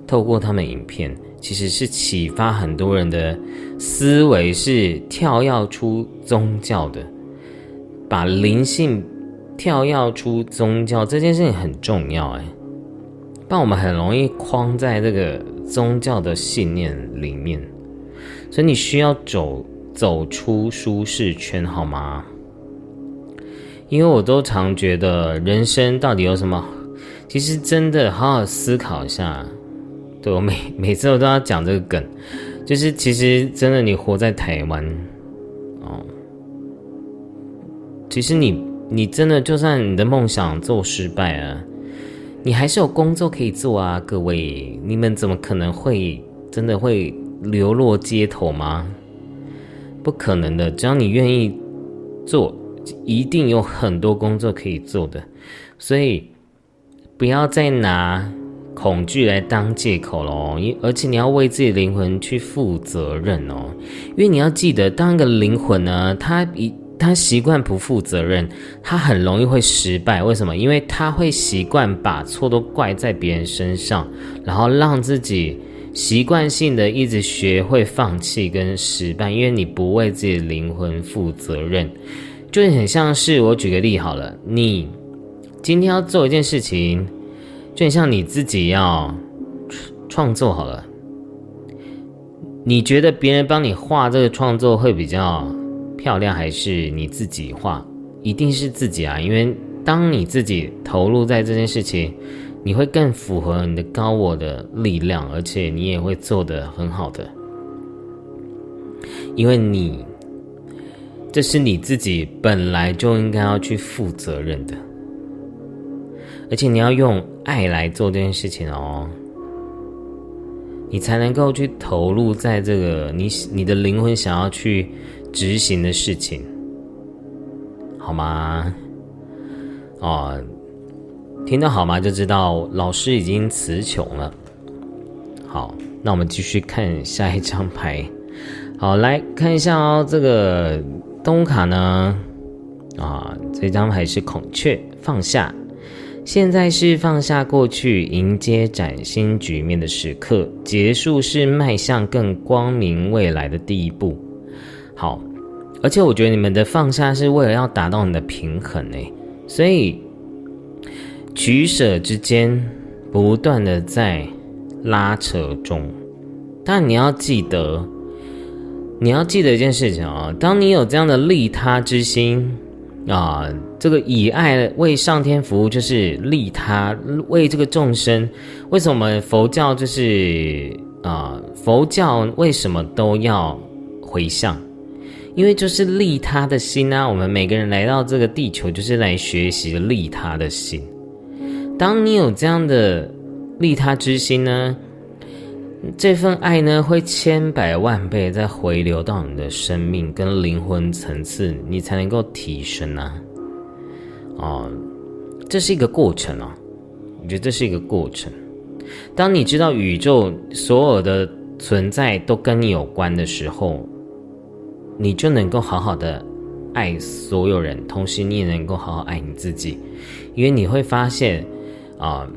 透过他们影片，其实是启发很多人的思维，是跳跃出宗教的，把灵性。跳跃出宗教这件事情很重要哎，但我们很容易框在这个宗教的信念里面，所以你需要走走出舒适圈，好吗？因为我都常觉得人生到底有什么，其实真的好好思考一下。对我每每次我都要讲这个梗，就是其实真的你活在台湾哦，其实你。你真的就算你的梦想做失败啊，你还是有工作可以做啊！各位，你们怎么可能会真的会流落街头吗？不可能的，只要你愿意做，一定有很多工作可以做的。所以不要再拿恐惧来当借口喽，因而且你要为自己灵魂去负责任哦，因为你要记得，当一个灵魂呢，它一。他习惯不负责任，他很容易会失败。为什么？因为他会习惯把错都怪在别人身上，然后让自己习惯性的一直学会放弃跟失败。因为你不为自己的灵魂负责任，就很像是我举个例好了，你今天要做一件事情，就很像你自己要创作好了。你觉得别人帮你画这个创作会比较漂亮，还是你自己画？一定是自己啊，因为当你自己投入在这件事情，你会更符合你的高我的力量，而且你也会做得很好的，因为你这是你自己本来就应该要去负责任的，而且你要用爱来做这件事情哦。你才能够去投入在这个你你的灵魂想要去执行的事情，好吗？哦，听到好吗？就知道老师已经词穷了。好，那我们继续看下一张牌。好，来看一下哦，这个东卡呢，啊，这张牌是孔雀，放下。现在是放下过去，迎接崭新局面的时刻。结束是迈向更光明未来的第一步。好，而且我觉得你们的放下是为了要达到你的平衡诶，所以取舍之间不断的在拉扯中。但你要记得，你要记得一件事情啊，当你有这样的利他之心。啊，这个以爱为上天服务，就是利他，为这个众生。为什么佛教就是啊？佛教为什么都要回向？因为就是利他的心啊。我们每个人来到这个地球，就是来学习利他的心。当你有这样的利他之心呢？这份爱呢，会千百万倍再回流到你的生命跟灵魂层次，你才能够提升啊！哦，这是一个过程啊，我觉得这是一个过程。当你知道宇宙所有的存在都跟你有关的时候，你就能够好好的爱所有人，同时你也能够好好爱你自己，因为你会发现啊，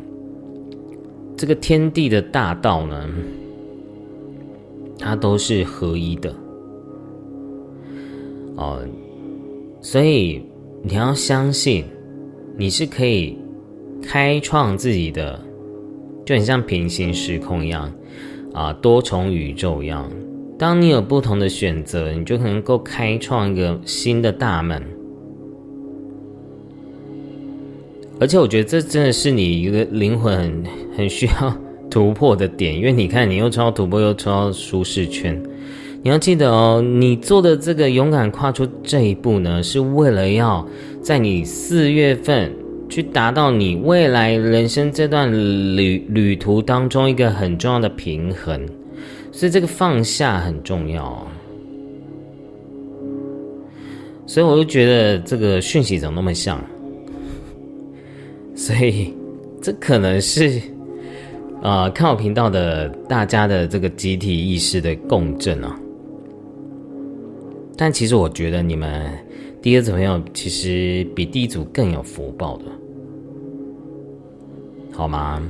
这个天地的大道呢。它都是合一的，哦，所以你要相信，你是可以开创自己的，就很像平行时空一样，啊，多重宇宙一样。当你有不同的选择，你就能够开创一个新的大门。而且，我觉得这真的是你一个灵魂很 很需要。突破的点，因为你看，你又超突破，又超舒适圈。你要记得哦，你做的这个勇敢跨出这一步呢，是为了要在你四月份去达到你未来人生这段旅旅途当中一个很重要的平衡。所以这个放下很重要。所以我就觉得这个讯息怎么那么像？所以这可能是。呃，看我频道的大家的这个集体意识的共振啊，但其实我觉得你们第二组朋友其实比第一组更有福报的，好吗？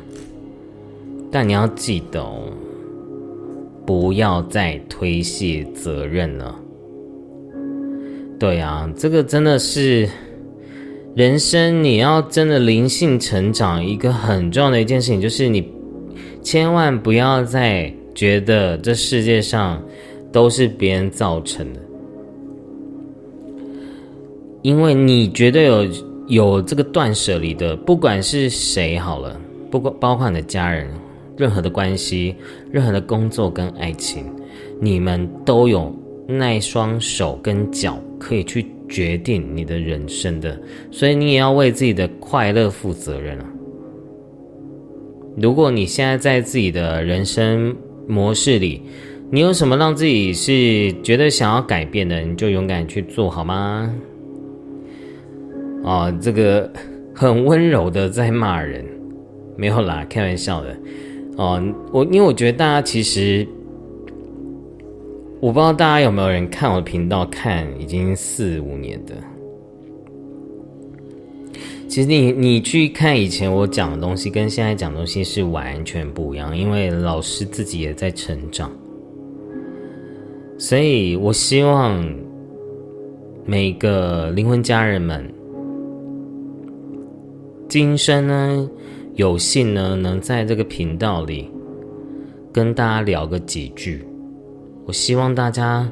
但你要记得，哦，不要再推卸责任了。对啊，这个真的是人生你要真的灵性成长一个很重要的一件事情，就是你。千万不要再觉得这世界上都是别人造成的，因为你绝对有有这个断舍离的，不管是谁好了，不过包括你的家人，任何的关系，任何的工作跟爱情，你们都有那双手跟脚可以去决定你的人生的，所以你也要为自己的快乐负责任啊。如果你现在在自己的人生模式里，你有什么让自己是觉得想要改变的，你就勇敢去做好吗？哦，这个很温柔的在骂人，没有啦，开玩笑的。哦，我因为我觉得大家其实，我不知道大家有没有人看我的频道，看已经四五年的。其实你你去看以前我讲的东西，跟现在讲东西是完全不一样，因为老师自己也在成长，所以我希望每个灵魂家人们，今生呢，有幸呢，能在这个频道里跟大家聊个几句。我希望大家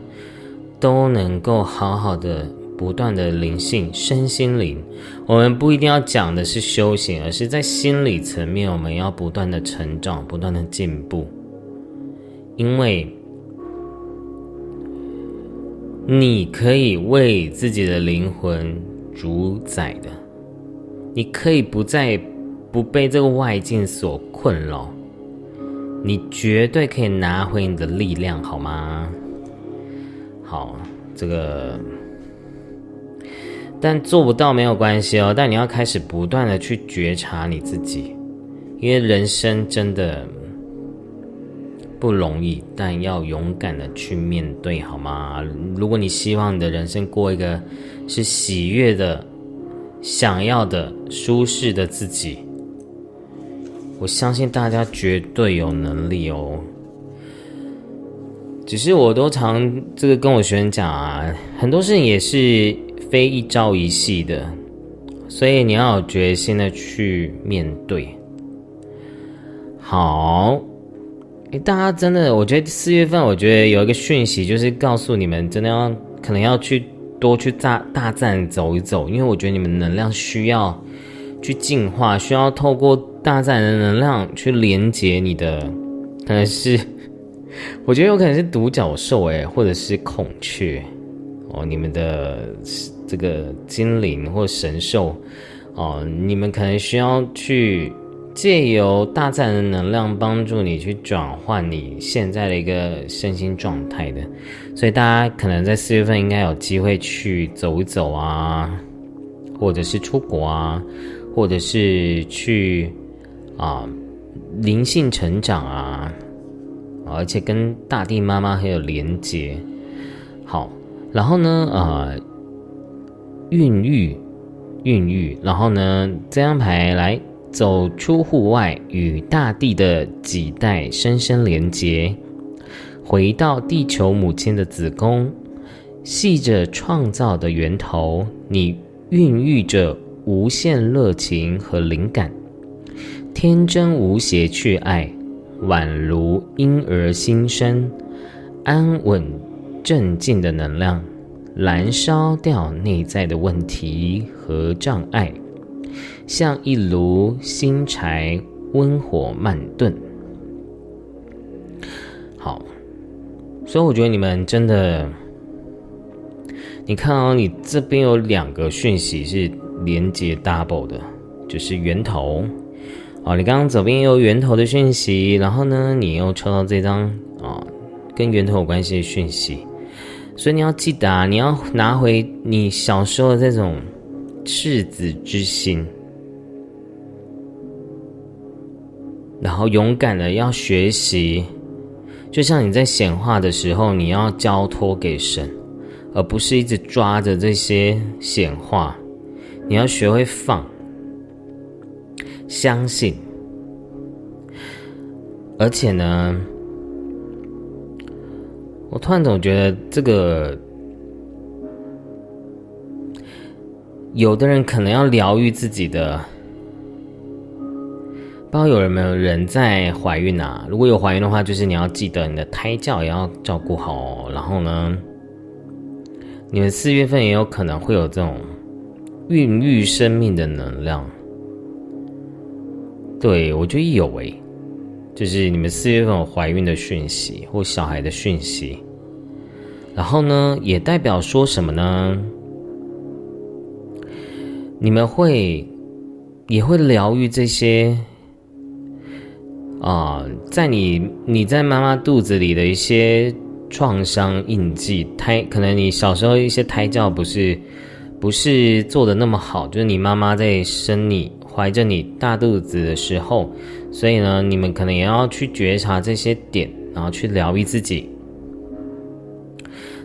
都能够好好的、不断的灵性、身心灵。我们不一定要讲的是修行，而是在心理层面，我们要不断的成长、不断的进步。因为你可以为自己的灵魂主宰的。你可以不再不被这个外境所困扰，你绝对可以拿回你的力量，好吗？好，这个，但做不到没有关系哦。但你要开始不断的去觉察你自己，因为人生真的不容易，但要勇敢的去面对，好吗？如果你希望你的人生过一个是喜悦的。想要的舒适的自己，我相信大家绝对有能力哦。只是我都常这个跟我学生讲啊，很多事情也是非一朝一夕的，所以你要有决心的去面对。好，哎，大家真的，我觉得四月份，我觉得有一个讯息，就是告诉你们，真的要可能要去。多去大大战走一走，因为我觉得你们能量需要去净化，需要透过大自然的能量去连接你的，可能是 我觉得有可能是独角兽哎，或者是孔雀哦，你们的这个精灵或神兽哦，你们可能需要去。借由大自然的能量帮助你去转换你现在的一个身心状态的，所以大家可能在四月份应该有机会去走一走啊，或者是出国啊，或者是去啊灵性成长啊，而且跟大地妈妈很有连接。好，然后呢，呃，孕育，孕育，然后呢，这张牌来。走出户外，与大地的几代深深连接，回到地球母亲的子宫，系着创造的源头。你孕育着无限热情和灵感，天真无邪去爱，宛如婴儿新生，安稳镇静的能量，燃烧掉内在的问题和障碍。像一炉新柴，温火慢炖。好，所以我觉得你们真的，你看哦，你这边有两个讯息是连接 double 的，就是源头。哦，你刚刚左边有源头的讯息，然后呢，你又抽到这张啊，跟源头有关系的讯息，所以你要记得啊，你要拿回你小时候的这种赤子之心。然后勇敢的要学习，就像你在显化的时候，你要交托给神，而不是一直抓着这些显化。你要学会放，相信。而且呢，我突然总觉得这个，有的人可能要疗愈自己的。不知道有没有人在怀孕啊？如果有怀孕的话，就是你要记得你的胎教也要照顾好哦。然后呢，你们四月份也有可能会有这种孕育生命的能量。对我觉得有诶，就是你们四月份有怀孕的讯息或小孩的讯息。然后呢，也代表说什么呢？你们会也会疗愈这些。啊，在你你在妈妈肚子里的一些创伤印记，胎可能你小时候一些胎教不是不是做的那么好，就是你妈妈在生你怀着你大肚子的时候，所以呢，你们可能也要去觉察这些点，然后去疗愈自己。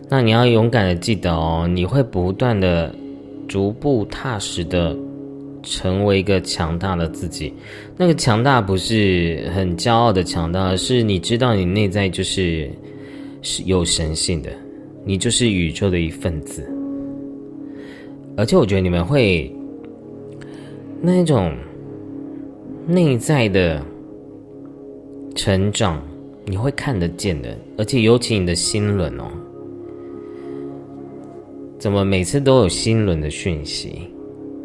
那你要勇敢的记得哦，你会不断的逐步踏实的。成为一个强大的自己，那个强大不是很骄傲的强大，而是你知道你内在就是是有神性的，你就是宇宙的一份子。而且我觉得你们会那种内在的成长，你会看得见的，而且尤其你的心轮哦，怎么每次都有心轮的讯息？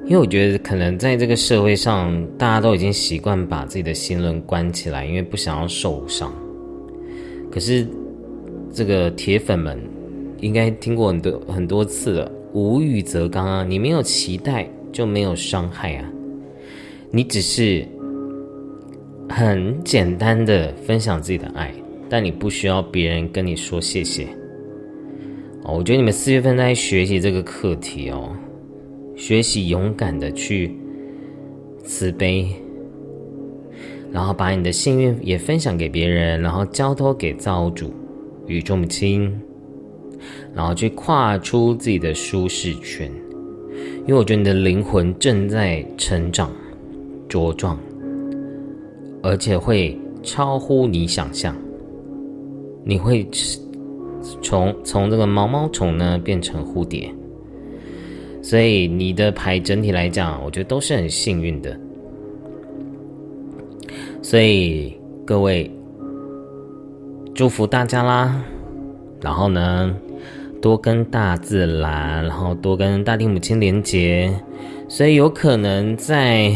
因为我觉得可能在这个社会上，大家都已经习惯把自己的心轮关起来，因为不想要受伤。可是这个铁粉们应该听过很多很多次了，无欲则刚啊！你没有期待就没有伤害啊！你只是很简单的分享自己的爱，但你不需要别人跟你说谢谢。哦，我觉得你们四月份在学习这个课题哦。学习勇敢的去慈悲，然后把你的幸运也分享给别人，然后交托给造物主、宇宙母亲，然后去跨出自己的舒适圈。因为我觉得你的灵魂正在成长、茁壮，而且会超乎你想象。你会从从这个毛毛虫呢变成蝴蝶。所以你的牌整体来讲，我觉得都是很幸运的。所以各位祝福大家啦，然后呢，多跟大自然，然后多跟大地母亲连接。所以有可能在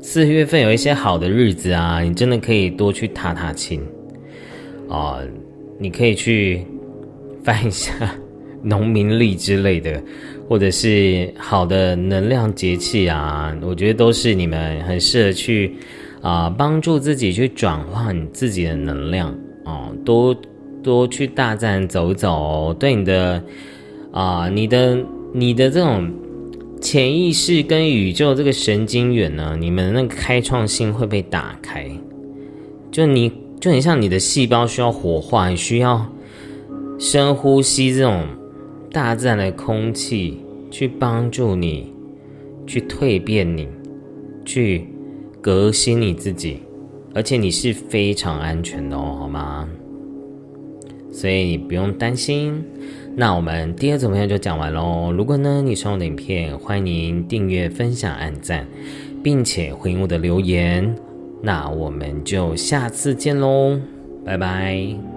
四月份有一些好的日子啊，你真的可以多去踏踏青啊，你可以去翻一下农民历之类的。或者是好的能量节气啊，我觉得都是你们很适合去啊，帮助自己去转换自己的能量啊，多多去大自然走走，对你的啊，你的你的这种潜意识跟宇宙这个神经元呢，你们那个开创性会被打开，就你就很像你的细胞需要活化，需要深呼吸这种。大自然的空气去帮助你，去蜕变你，去革新你自己，而且你是非常安全的哦，好吗？所以你不用担心。那我们第二组朋友就讲完喽。如果呢你喜欢我的影片，欢迎您订阅、分享、按赞，并且回应我的留言。那我们就下次见喽，拜拜。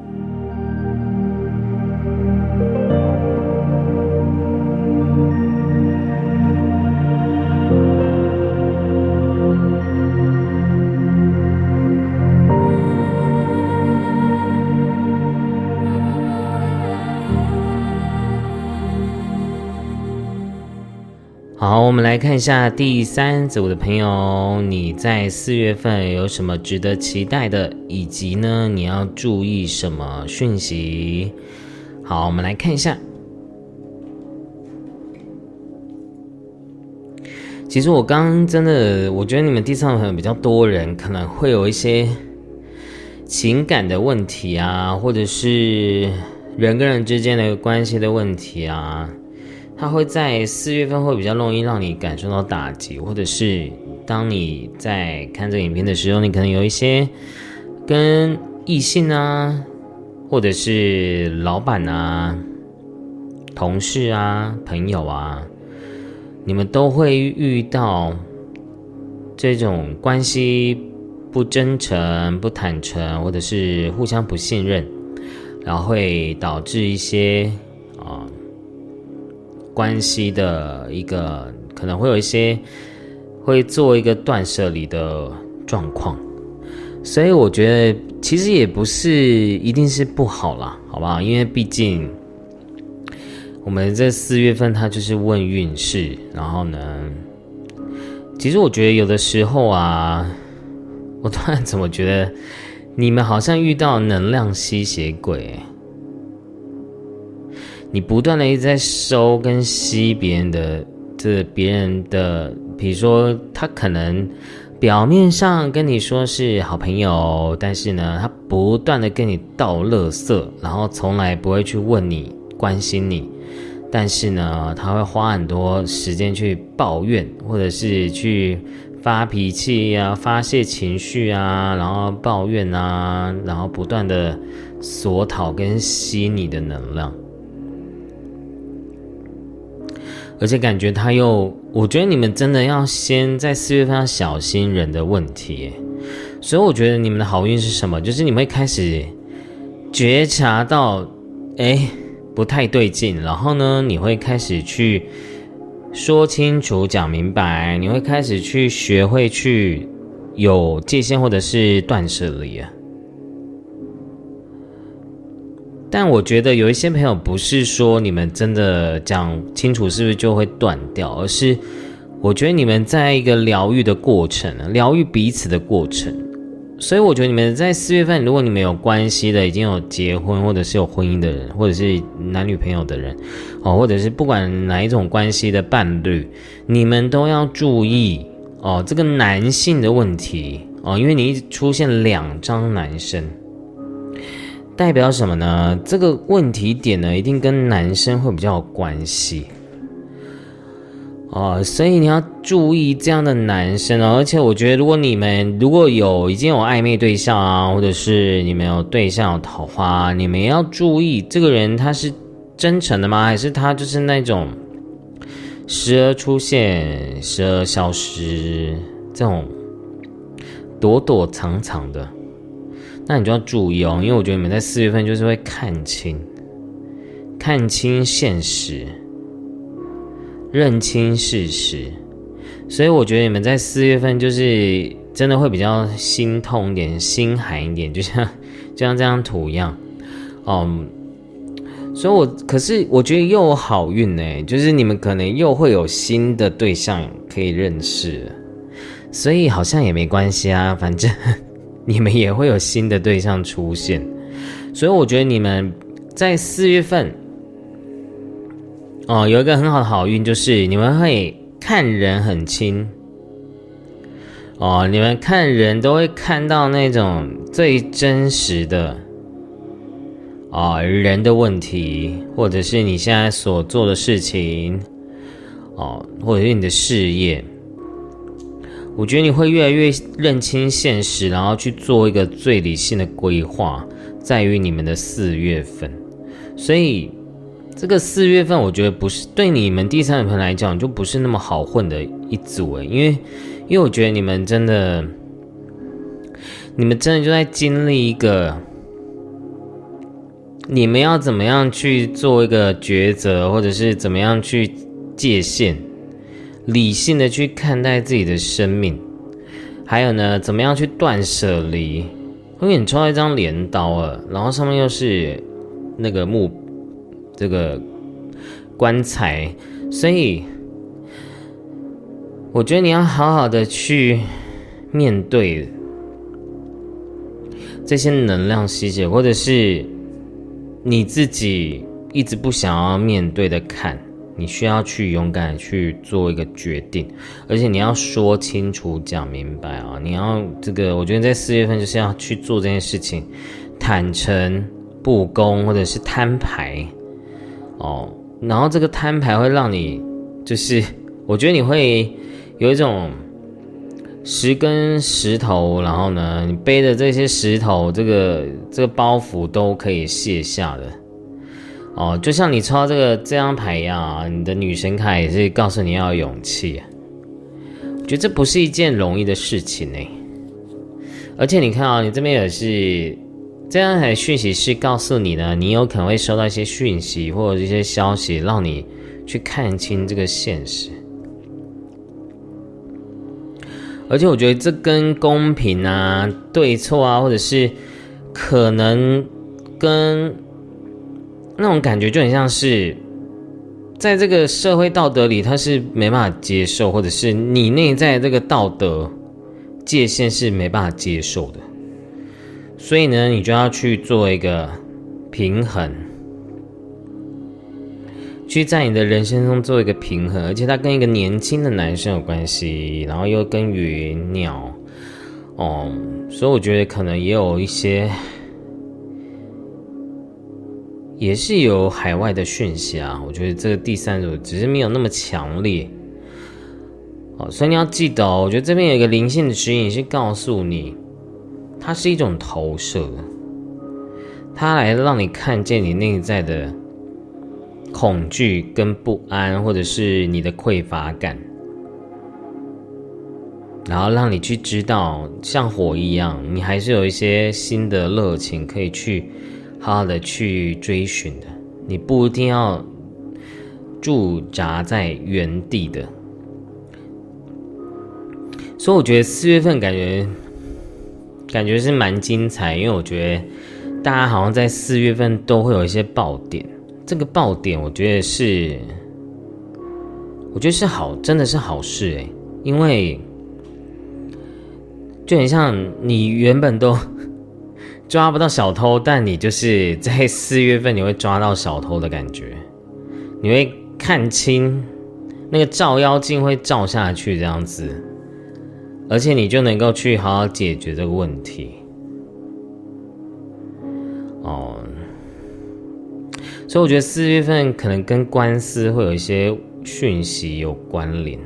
我们来看一下第三组的朋友，你在四月份有什么值得期待的，以及呢，你要注意什么讯息？好，我们来看一下。其实我刚真的，我觉得你们第三组朋友比较多人，可能会有一些情感的问题啊，或者是人跟人之间的关系的问题啊。它会在四月份会比较容易让你感受到打击，或者是当你在看这个影片的时候，你可能有一些跟异性啊，或者是老板啊、同事啊、朋友啊，你们都会遇到这种关系不真诚、不坦诚，或者是互相不信任，然后会导致一些。关系的一个可能会有一些会做一个断舍离的状况，所以我觉得其实也不是一定是不好啦，好不好？因为毕竟我们这四月份它就是问运势，然后呢，其实我觉得有的时候啊，我突然怎么觉得你们好像遇到能量吸血鬼。你不断的一直在收跟吸别人的，这别人的，比如说他可能表面上跟你说是好朋友，但是呢，他不断的跟你倒垃圾，然后从来不会去问你关心你，但是呢，他会花很多时间去抱怨，或者是去发脾气啊，发泄情绪啊，然后抱怨啊，然后不断的索讨跟吸你的能量。而且感觉他又，我觉得你们真的要先在四月份要小心人的问题，所以我觉得你们的好运是什么？就是你们会开始觉察到，哎，不太对劲，然后呢，你会开始去说清楚、讲明白，你会开始去学会去有界限或者是断舍离啊。但我觉得有一些朋友不是说你们真的讲清楚是不是就会断掉，而是我觉得你们在一个疗愈的过程，疗愈彼此的过程。所以我觉得你们在四月份，如果你们有关系的，已经有结婚或者是有婚姻的人，或者是男女朋友的人，哦，或者是不管哪一种关系的伴侣，你们都要注意哦，这个男性的问题哦，因为你一出现两张男生。代表什么呢？这个问题点呢，一定跟男生会比较有关系哦，所以你要注意这样的男生哦。而且我觉得，如果你们如果有已经有暧昧对象啊，或者是你们有对象有桃花，你们要注意这个人他是真诚的吗？还是他就是那种时而出现，时而消失，这种躲躲藏藏的。那你就要注意哦，因为我觉得你们在四月份就是会看清、看清现实、认清事实，所以我觉得你们在四月份就是真的会比较心痛一点、心寒一点，就像就像这张图一样，嗯，所以我可是我觉得又有好运呢，就是你们可能又会有新的对象可以认识，所以好像也没关系啊，反正。你们也会有新的对象出现，所以我觉得你们在四月份，哦，有一个很好的好运，就是你们会看人很清，哦，你们看人都会看到那种最真实的，哦，人的问题，或者是你现在所做的事情，哦，或者是你的事业。我觉得你会越来越认清现实，然后去做一个最理性的规划，在于你们的四月份。所以这个四月份，我觉得不是对你们第三人来讲就不是那么好混的一组诶，因为因为我觉得你们真的，你们真的就在经历一个，你们要怎么样去做一个抉择，或者是怎么样去界限。理性的去看待自己的生命，还有呢，怎么样去断舍离？因为你抽到一张镰刀了，然后上面又是那个木，这个棺材，所以我觉得你要好好的去面对这些能量细节，或者是你自己一直不想要面对的坎。你需要去勇敢去做一个决定，而且你要说清楚、讲明白啊！你要这个，我觉得在四月份就是要去做这件事情，坦诚、不公或者是摊牌哦。然后这个摊牌会让你，就是我觉得你会有一种十根石头，然后呢，你背的这些石头，这个这个包袱都可以卸下的。哦，就像你抽到这个这张牌一样啊，你的女神卡也是告诉你要勇气。我觉得这不是一件容易的事情呢。而且你看啊，你这边也是这样的讯息是告诉你呢，你有可能会收到一些讯息或者一些消息，让你去看清这个现实。而且我觉得这跟公平啊、对错啊，或者是可能跟。那种感觉就很像是，在这个社会道德里，他是没办法接受，或者是你内在这个道德界限是没办法接受的，所以呢，你就要去做一个平衡，去在你的人生中做一个平衡，而且他跟一个年轻的男生有关系，然后又跟云鸟，哦，所以我觉得可能也有一些。也是有海外的讯息啊，我觉得这个第三组只是没有那么强烈，哦，所以你要记得哦，我觉得这边有一个灵性的指引是告诉你，它是一种投射，它来让你看见你内在的恐惧跟不安，或者是你的匮乏感，然后让你去知道，像火一样，你还是有一些新的热情可以去好好的去追寻的。你不一定要驻扎在原地的。所以我觉得四月份感觉感觉是蛮精彩，因为我觉得。大家好像在四月份都会有一些爆点，这个爆点我觉得是，我觉得是好，真的是好事诶，因为就很像你原本都抓不到小偷，但你就是在四月份你会抓到小偷的感觉，你会看清那个照妖镜会照下去这样子，而且你就能够去好好解决这个问题。哦，所以我觉得四月份可能跟官司会有一些讯息有关联，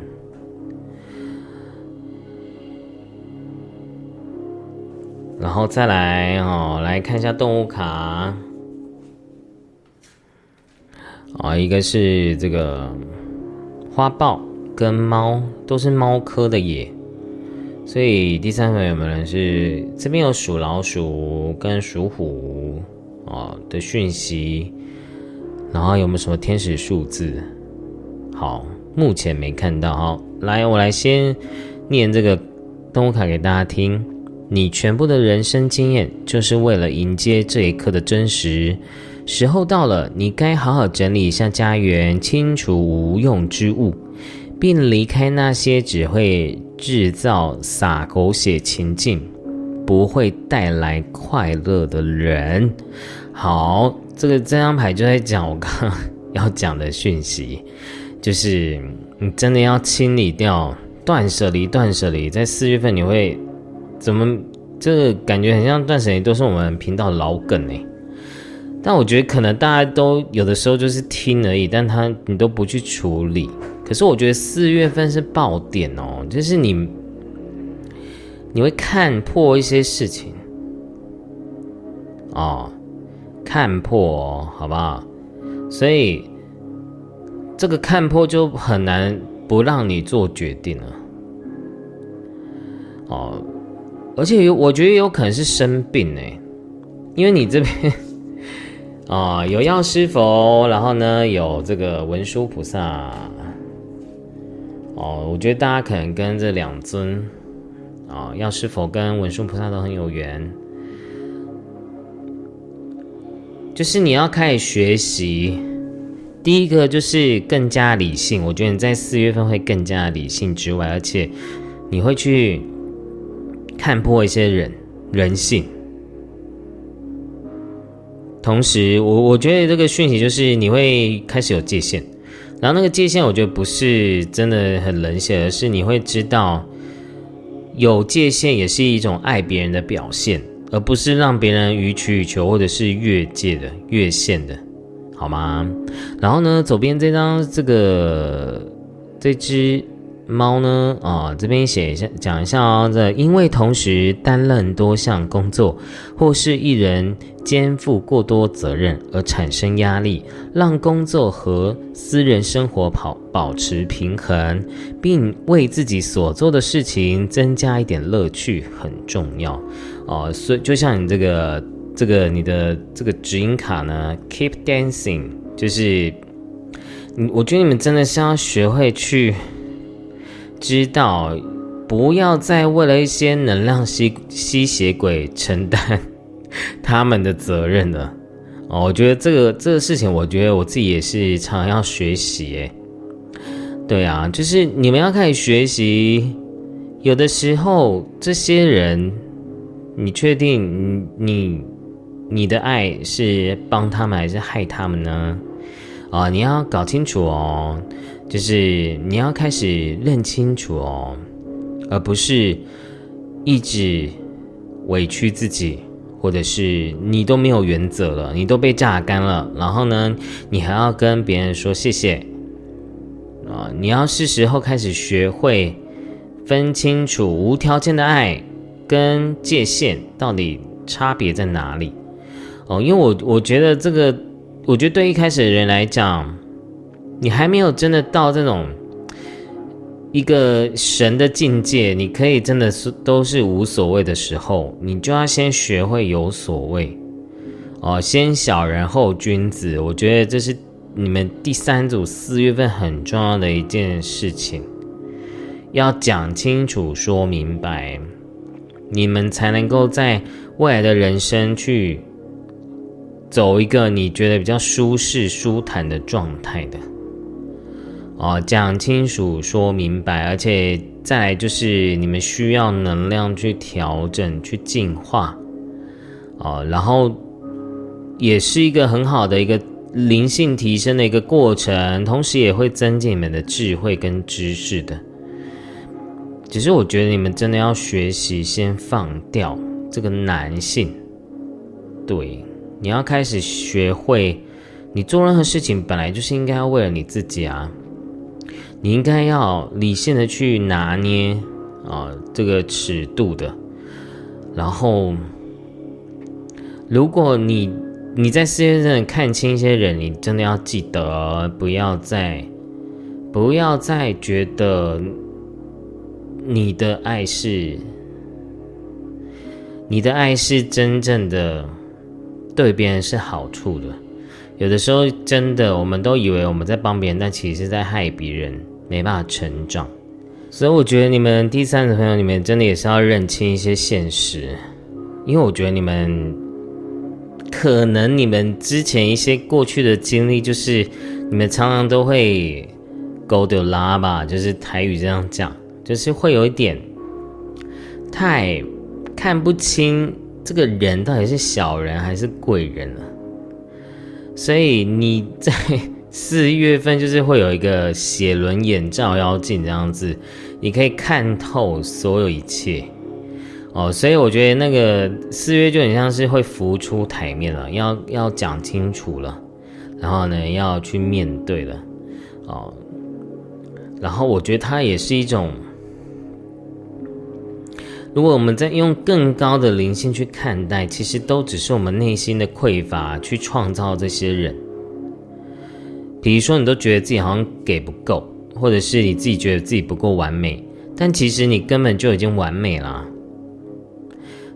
然后再来哦，来看一下动物卡，啊，一个是这个花豹跟猫，都是猫科的耶。所以第三位有没有人是这边有属老鼠跟属虎哦的讯息？然后有没有什么天使数字？好，目前没看到。好，来，我来先念这个动物卡给大家听。你全部的人生经验，就是为了迎接这一刻的真实。时候到了，你该好好整理一下家园，清除无用之物。并离开那些只会制造洒狗血情境、不会带来快乐的人。好，这个这张牌就在讲我刚刚 要讲的讯息，就是你真的要清理掉、断舍离、断舍离。在四月份你会怎么？这个感觉很像断舍离，都是我们频道老梗哎。但我觉得可能大家都有的时候就是听而已，但他你都不去处理。可是我觉得四月份是爆点哦，就是你你会看破一些事情哦，看破好不好？所以这个看破就很难不让你做决定了哦，而且有我觉得有可能是生病哎，因为你这边啊 有药师佛，然后呢有这个文殊菩萨。哦，我觉得大家可能跟这两尊啊，药师佛跟文殊菩萨都很有缘。就是你要开始学习，第一个就是更加理性。我觉得你在四月份会更加理性之外，而且你会去看破一些人人性。同时，我我觉得这个讯息就是你会开始有界限。然后那个界限，我觉得不是真的很冷血，而是你会知道，有界限也是一种爱别人的表现，而不是让别人予取予求或者是越界的、越线的，好吗？然后呢，左边这张这个这只。猫呢？啊，这边写一下，讲一下哦。这因为同时担任多项工作，或是一人肩负过多责任而产生压力，让工作和私人生活保保持平衡，并为自己所做的事情增加一点乐趣很重要。哦，所以就像你这个这个你的这个指引卡呢，Keep dancing，就是你，我觉得你们真的是要学会去。知道，不要再为了一些能量吸吸血鬼承担他们的责任了。哦，我觉得这个这个事情，我觉得我自己也是常要学习。诶，对啊，就是你们要开始学习。有的时候，这些人，你确定你你的爱是帮他们还是害他们呢？啊，你要搞清楚哦。就是你要开始认清楚哦，而不是一直委屈自己，或者是你都没有原则了，你都被榨干了，然后呢，你还要跟别人说谢谢啊！你要是时候开始学会分清楚无条件的爱跟界限到底差别在哪里哦，因为我我觉得这个我觉得对一开始的人来讲，你还没有真的到这种一个神的境界，你可以真的是都是无所谓的时候，你就要先学会有所谓哦，先小人后君子。我觉得这是你们第三组四月份很重要的一件事情，要讲清楚、说明白，你们才能够在未来的人生去。走一个你觉得比较舒适、舒坦的状态的哦，讲清楚、说明白，而且再就是你们需要能量去调整、去净化哦，然后也是一个很好的一个灵性提升的一个过程，同时也会增进你们的智慧跟知识的。只是我觉得你们真的要学习先放掉这个男性，对。你要开始学会，你做任何事情本来就是应该要为了你自己啊！你应该要理性的去拿捏啊这个尺度的。然后，如果你你在世界上看清一些人，你真的要记得，不要再不要再觉得你的爱是你的爱是真正的。对别人是好处的，有的时候真的，我们都以为我们在帮别人，但其实是在害别人，没办法成长。所以我觉得你们第三的朋友，你们真的也是要认清一些现实，因为我觉得你们可能你们之前一些过去的经历，就是你们常常都会勾丢拉吧，就是台语这样讲，就是会有一点太看不清。这个人到底是小人还是贵人了？所以你在四月份就是会有一个写轮眼照妖镜这样子，你可以看透所有一切哦。所以我觉得那个四月就很像是会浮出台面了，要要讲清楚了，然后呢要去面对了哦。然后我觉得它也是一种。如果我们在用更高的灵性去看待，其实都只是我们内心的匮乏去创造这些人。比如说，你都觉得自己好像给不够，或者是你自己觉得自己不够完美，但其实你根本就已经完美了。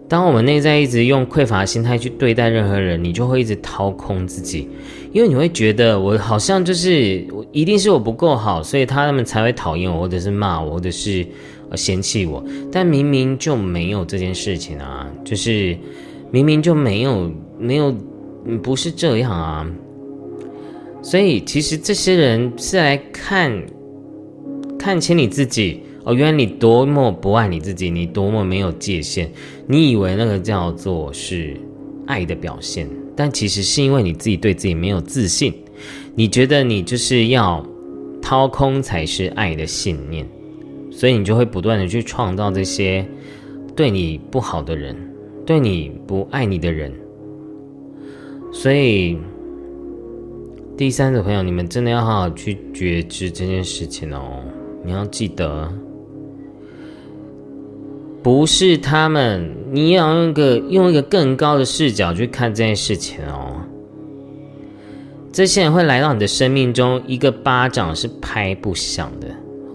当我们内在一直用匮乏心态去对待任何人，你就会一直掏空自己，因为你会觉得我好像就是我一定是我不够好，所以他们才会讨厌我，或者是骂我，或者是。嫌弃我，但明明就没有这件事情啊！就是明明就没有没有，不是这样啊！所以其实这些人是来看看清你自己哦，原来你多么不爱你自己，你多么没有界限，你以为那个叫做是爱的表现，但其实是因为你自己对自己没有自信，你觉得你就是要掏空才是爱的信念。所以你就会不断的去创造这些对你不好的人，对你不爱你的人。所以第三组朋友，你们真的要好好去觉知这件事情哦。你要记得，不是他们，你要用一个用一个更高的视角去看这件事情哦。这些人会来到你的生命中，一个巴掌是拍不响的。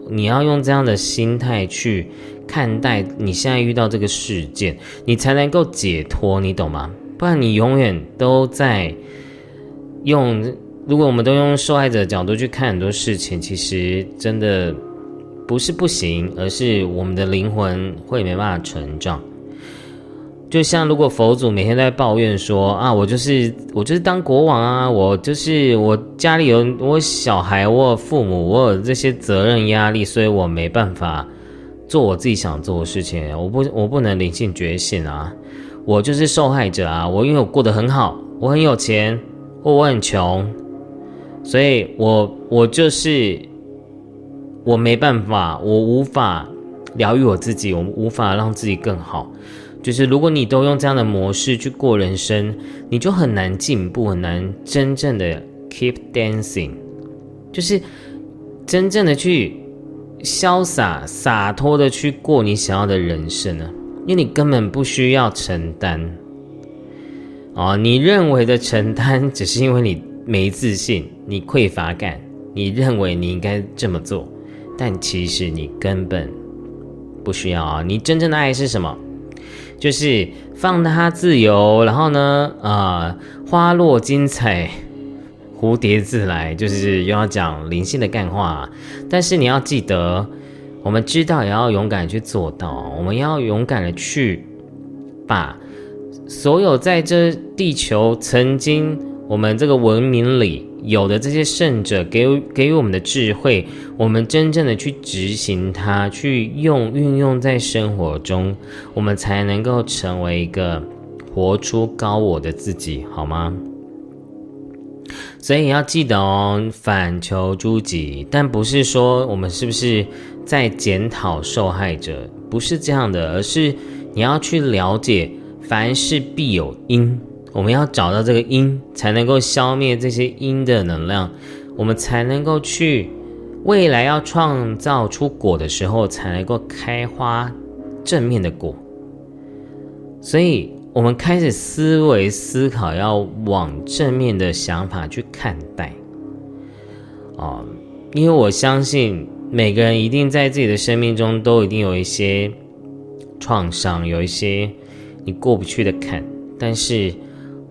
你要用这样的心态去看待你现在遇到这个事件，你才能够解脱，你懂吗？不然你永远都在用。如果我们都用受害者的角度去看很多事情，其实真的不是不行，而是我们的灵魂会没办法成长。就像如果佛祖每天在抱怨说啊，我就是我就是当国王啊，我就是我家里有我小孩，我有父母，我有这些责任压力，所以我没办法做我自己想做的事情。我不我不能灵性觉醒啊，我就是受害者啊。我因为我过得很好，我很有钱，或我很穷，所以我我就是我没办法，我无法疗愈我自己，我无法让自己更好。就是如果你都用这样的模式去过人生，你就很难进步，很难真正的 keep dancing，就是真正的去潇洒洒脱的去过你想要的人生呢？因为你根本不需要承担，哦，你认为的承担，只是因为你没自信，你匮乏感，你认为你应该这么做，但其实你根本不需要啊！你真正的爱是什么？就是放他自由，然后呢，啊，花落精彩，蝴蝶自来，就是又要讲灵性的干话。但是你要记得，我们知道也要勇敢去做到，我们要勇敢的去把所有在这地球曾经我们这个文明里。有的这些圣者给给予我们的智慧，我们真正的去执行它，去用运用在生活中，我们才能够成为一个活出高我的自己，好吗？所以要记得哦，反求诸己，但不是说我们是不是在检讨受害者，不是这样的，而是你要去了解，凡事必有因。我们要找到这个因，才能够消灭这些因的能量，我们才能够去未来要创造出果的时候，才能够开花正面的果。所以，我们开始思维思考，要往正面的想法去看待。哦，因为我相信每个人一定在自己的生命中都一定有一些创伤，有一些你过不去的坎，但是。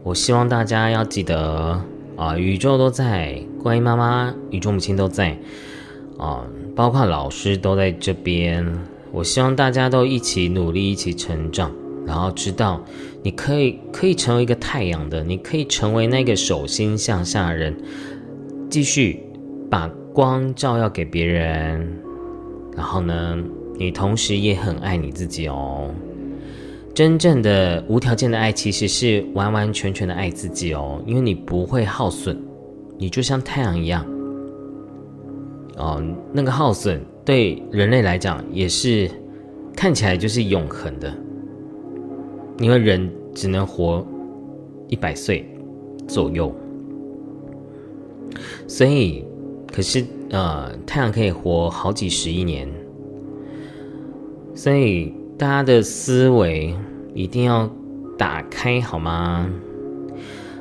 我希望大家要记得啊，宇宙都在，观音妈妈、宇宙母亲都在，啊，包括老师都在这边。我希望大家都一起努力，一起成长，然后知道你可以可以成为一个太阳的，你可以成为那个手心向下的人，继续把光照耀给别人。然后呢，你同时也很爱你自己哦。真正的无条件的爱，其实是完完全全的爱自己哦，因为你不会耗损，你就像太阳一样，哦，那个耗损对人类来讲也是看起来就是永恒的，因为人只能活一百岁左右，所以可是呃，太阳可以活好几十亿年，所以。大家的思维一定要打开，好吗？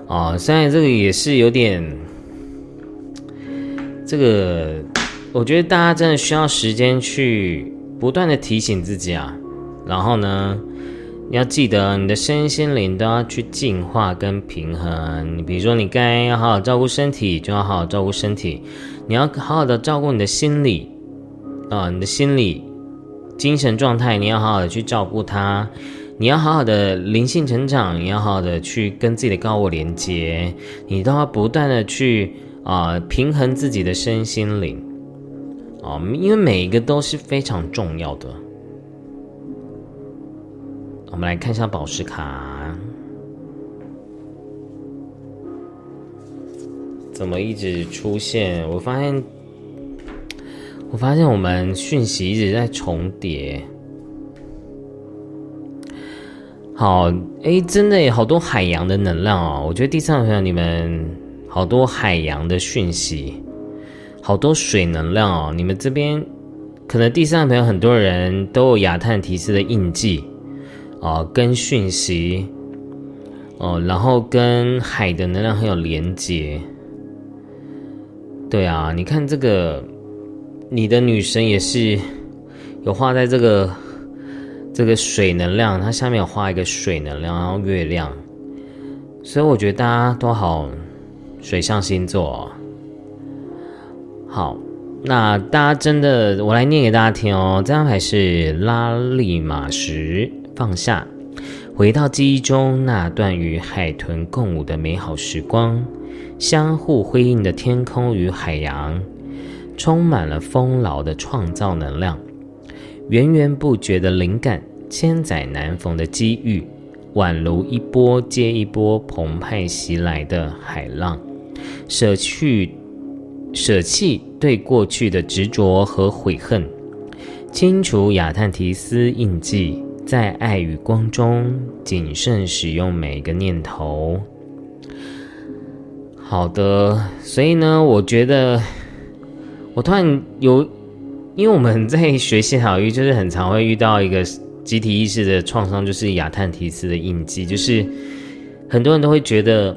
哦，虽然这个也是有点，这个我觉得大家真的需要时间去不断的提醒自己啊。然后呢，要记得你的身心灵都要去净化跟平衡。你比如说，你该要好好照顾身体，就要好好照顾身体；你要好好的照顾你的心理啊，你的心理。精神状态，你要好好的去照顾他；你要好好的灵性成长，你要好好的去跟自己的高我连接，你都要不断的去啊平衡自己的身心灵啊，因为每一个都是非常重要的。我们来看一下宝石卡，怎么一直出现？我发现。我发现我们讯息一直在重叠。好，哎，真的好多海洋的能量哦！我觉得第三位朋友你们好多海洋的讯息，好多水能量哦！你们这边可能第三位朋友很多人都有亚碳提示的印记哦，跟讯息哦，然后跟海的能量很有连接。对啊，你看这个。你的女神也是有画在这个这个水能量，它下面有画一个水能量，然后月亮，所以我觉得大家都好水象星座。好，那大家真的，我来念给大家听哦。这张牌是拉力马什，放下，回到记忆中那段与海豚共舞的美好时光，相互辉映的天空与海洋。充满了丰饶的创造能量，源源不绝的灵感，千载难逢的机遇，宛如一波接一波澎湃袭来的海浪。舍去、舍弃对过去的执着和悔恨，清除亚特提斯印记，在爱与光中谨慎使用每个念头。好的，所以呢，我觉得。我突然有，因为我们在学习疗愈，就是很常会遇到一个集体意识的创伤，就是亚特提斯的印记，就是很多人都会觉得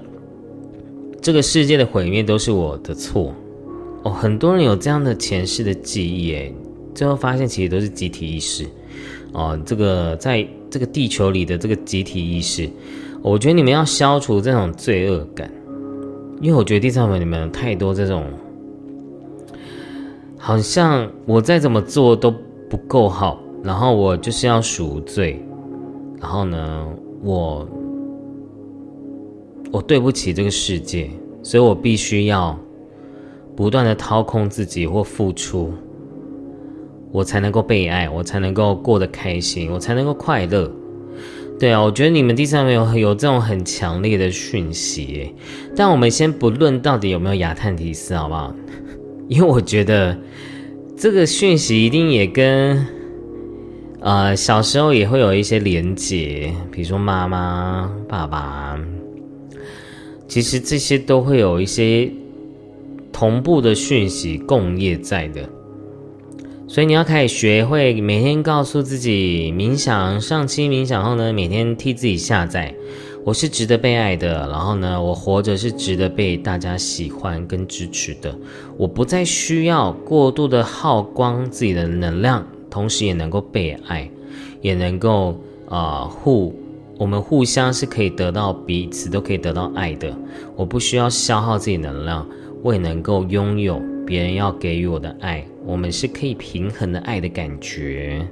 这个世界的毁灭都是我的错。哦，很多人有这样的前世的记忆，诶，最后发现其实都是集体意识。哦，这个在这个地球里的这个集体意识，我觉得你们要消除这种罪恶感，因为我觉得第三回你们有太多这种，好像我再怎么做都不够好，然后我就是要赎罪，然后呢，我我对不起这个世界，所以我必须要。不断的掏空自己或付出，我才能够被爱，我才能够过得开心，我才能够快乐。对啊，我觉得你们第三位有有这种很强烈的讯息，但我们先不论到底有没有亚探提斯，好不好？因为我觉得这个讯息一定也跟呃小时候也会有一些连结，比如说妈妈、爸爸，其实这些都会有一些。同步的讯息共业在的，所以你要开始学会每天告诉自己冥想，上期冥想后呢，每天替自己下载，我是值得被爱的，然后呢，我活着是值得被大家喜欢跟支持的，我不再需要过度的耗光自己的能量，同时也能够被爱，也能够啊互，我们互相是可以得到彼此都可以得到爱的，我不需要消耗自己能量。我也能够拥有别人要给予我的爱，我们是可以平衡的爱的感觉，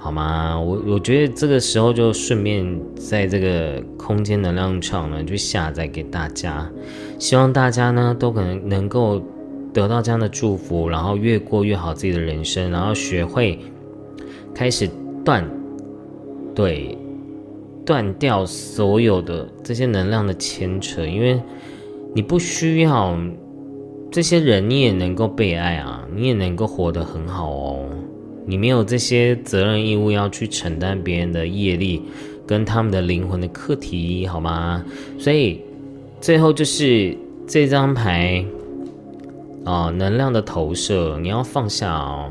好吗？我我觉得这个时候就顺便在这个空间能量场呢，就下载给大家，希望大家呢都可能能够得到这样的祝福，然后越过越好自己的人生，然后学会开始断，对，断掉所有的这些能量的牵扯，因为你不需要。这些人你也能够被爱啊，你也能够活得很好哦。你没有这些责任义务要去承担别人的业力跟他们的灵魂的课题，好吗？所以最后就是这张牌啊，能量的投射，你要放下哦，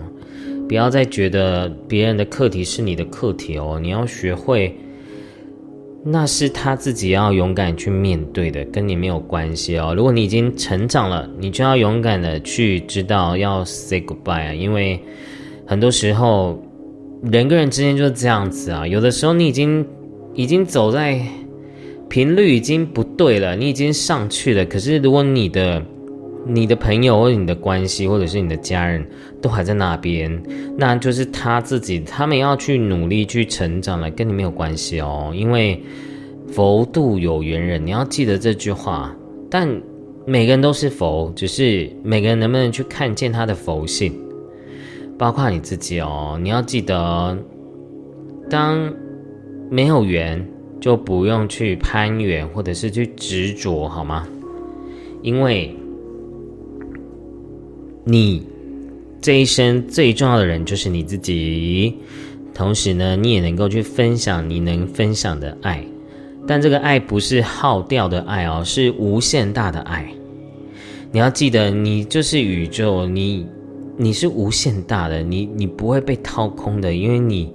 不要再觉得别人的课题是你的课题哦，你要学会。那是他自己要勇敢去面对的，跟你没有关系哦。如果你已经成长了，你就要勇敢的去知道要 say goodbye 啊。因为很多时候人跟人之间就是这样子啊。有的时候你已经已经走在频率已经不对了，你已经上去了。可是如果你的你的朋友或者你的关系或者是你的家人都还在那边，那就是他自己，他们要去努力去成长了，跟你没有关系哦。因为佛度有缘人，你要记得这句话。但每个人都是佛，只是每个人能不能去看见他的佛性，包括你自己哦。你要记得，当没有缘，就不用去攀缘或者是去执着，好吗？因为。你这一生最重要的人就是你自己，同时呢，你也能够去分享你能分享的爱，但这个爱不是耗掉的爱哦，是无限大的爱。你要记得，你就是宇宙，你你是无限大的，你你不会被掏空的，因为你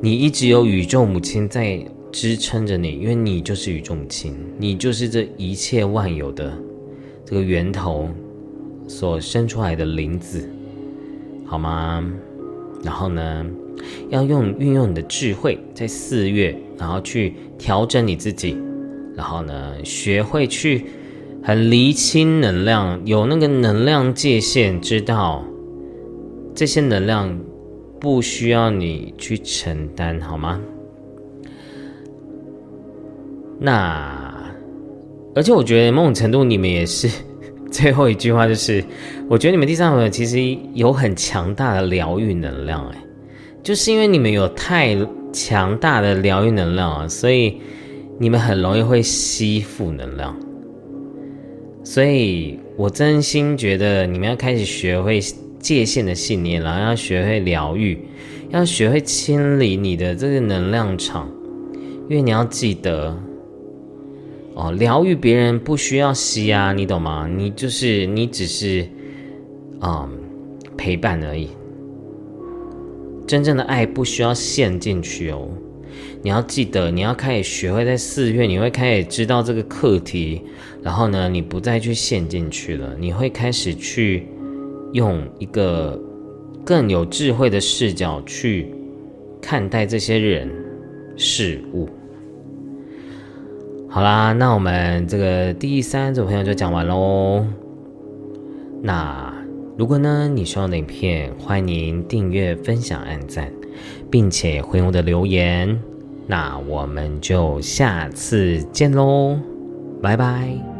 你一直有宇宙母亲在支撑着你，因为你就是宇宙母亲，你就是这一切万有的这个源头。所生出来的灵子，好吗？然后呢，要用运用你的智慧，在四月，然后去调整你自己，然后呢，学会去很厘清能量，有那个能量界限，知道这些能量不需要你去承担，好吗？那，而且我觉得某种程度你们也是。最后一句话就是，我觉得你们第三位其实有很强大的疗愈能量，哎，就是因为你们有太强大的疗愈能量啊，所以你们很容易会吸附能量。所以我真心觉得你们要开始学会界限的信念，然后要学会疗愈，要学会清理你的这个能量场，因为你要记得。哦，疗愈别人不需要吸啊，你懂吗？你就是你只是，嗯，陪伴而已。真正的爱不需要陷进去哦，你要记得，你要开始学会在四月，你会开始知道这个课题，然后呢，你不再去陷进去了，你会开始去用一个更有智慧的视角去看待这些人事物。好啦，那我们这个第三组朋友就讲完喽。那如果呢你喜欢的影片，欢迎订阅、分享、按赞，并且回我的留言。那我们就下次见喽，拜拜。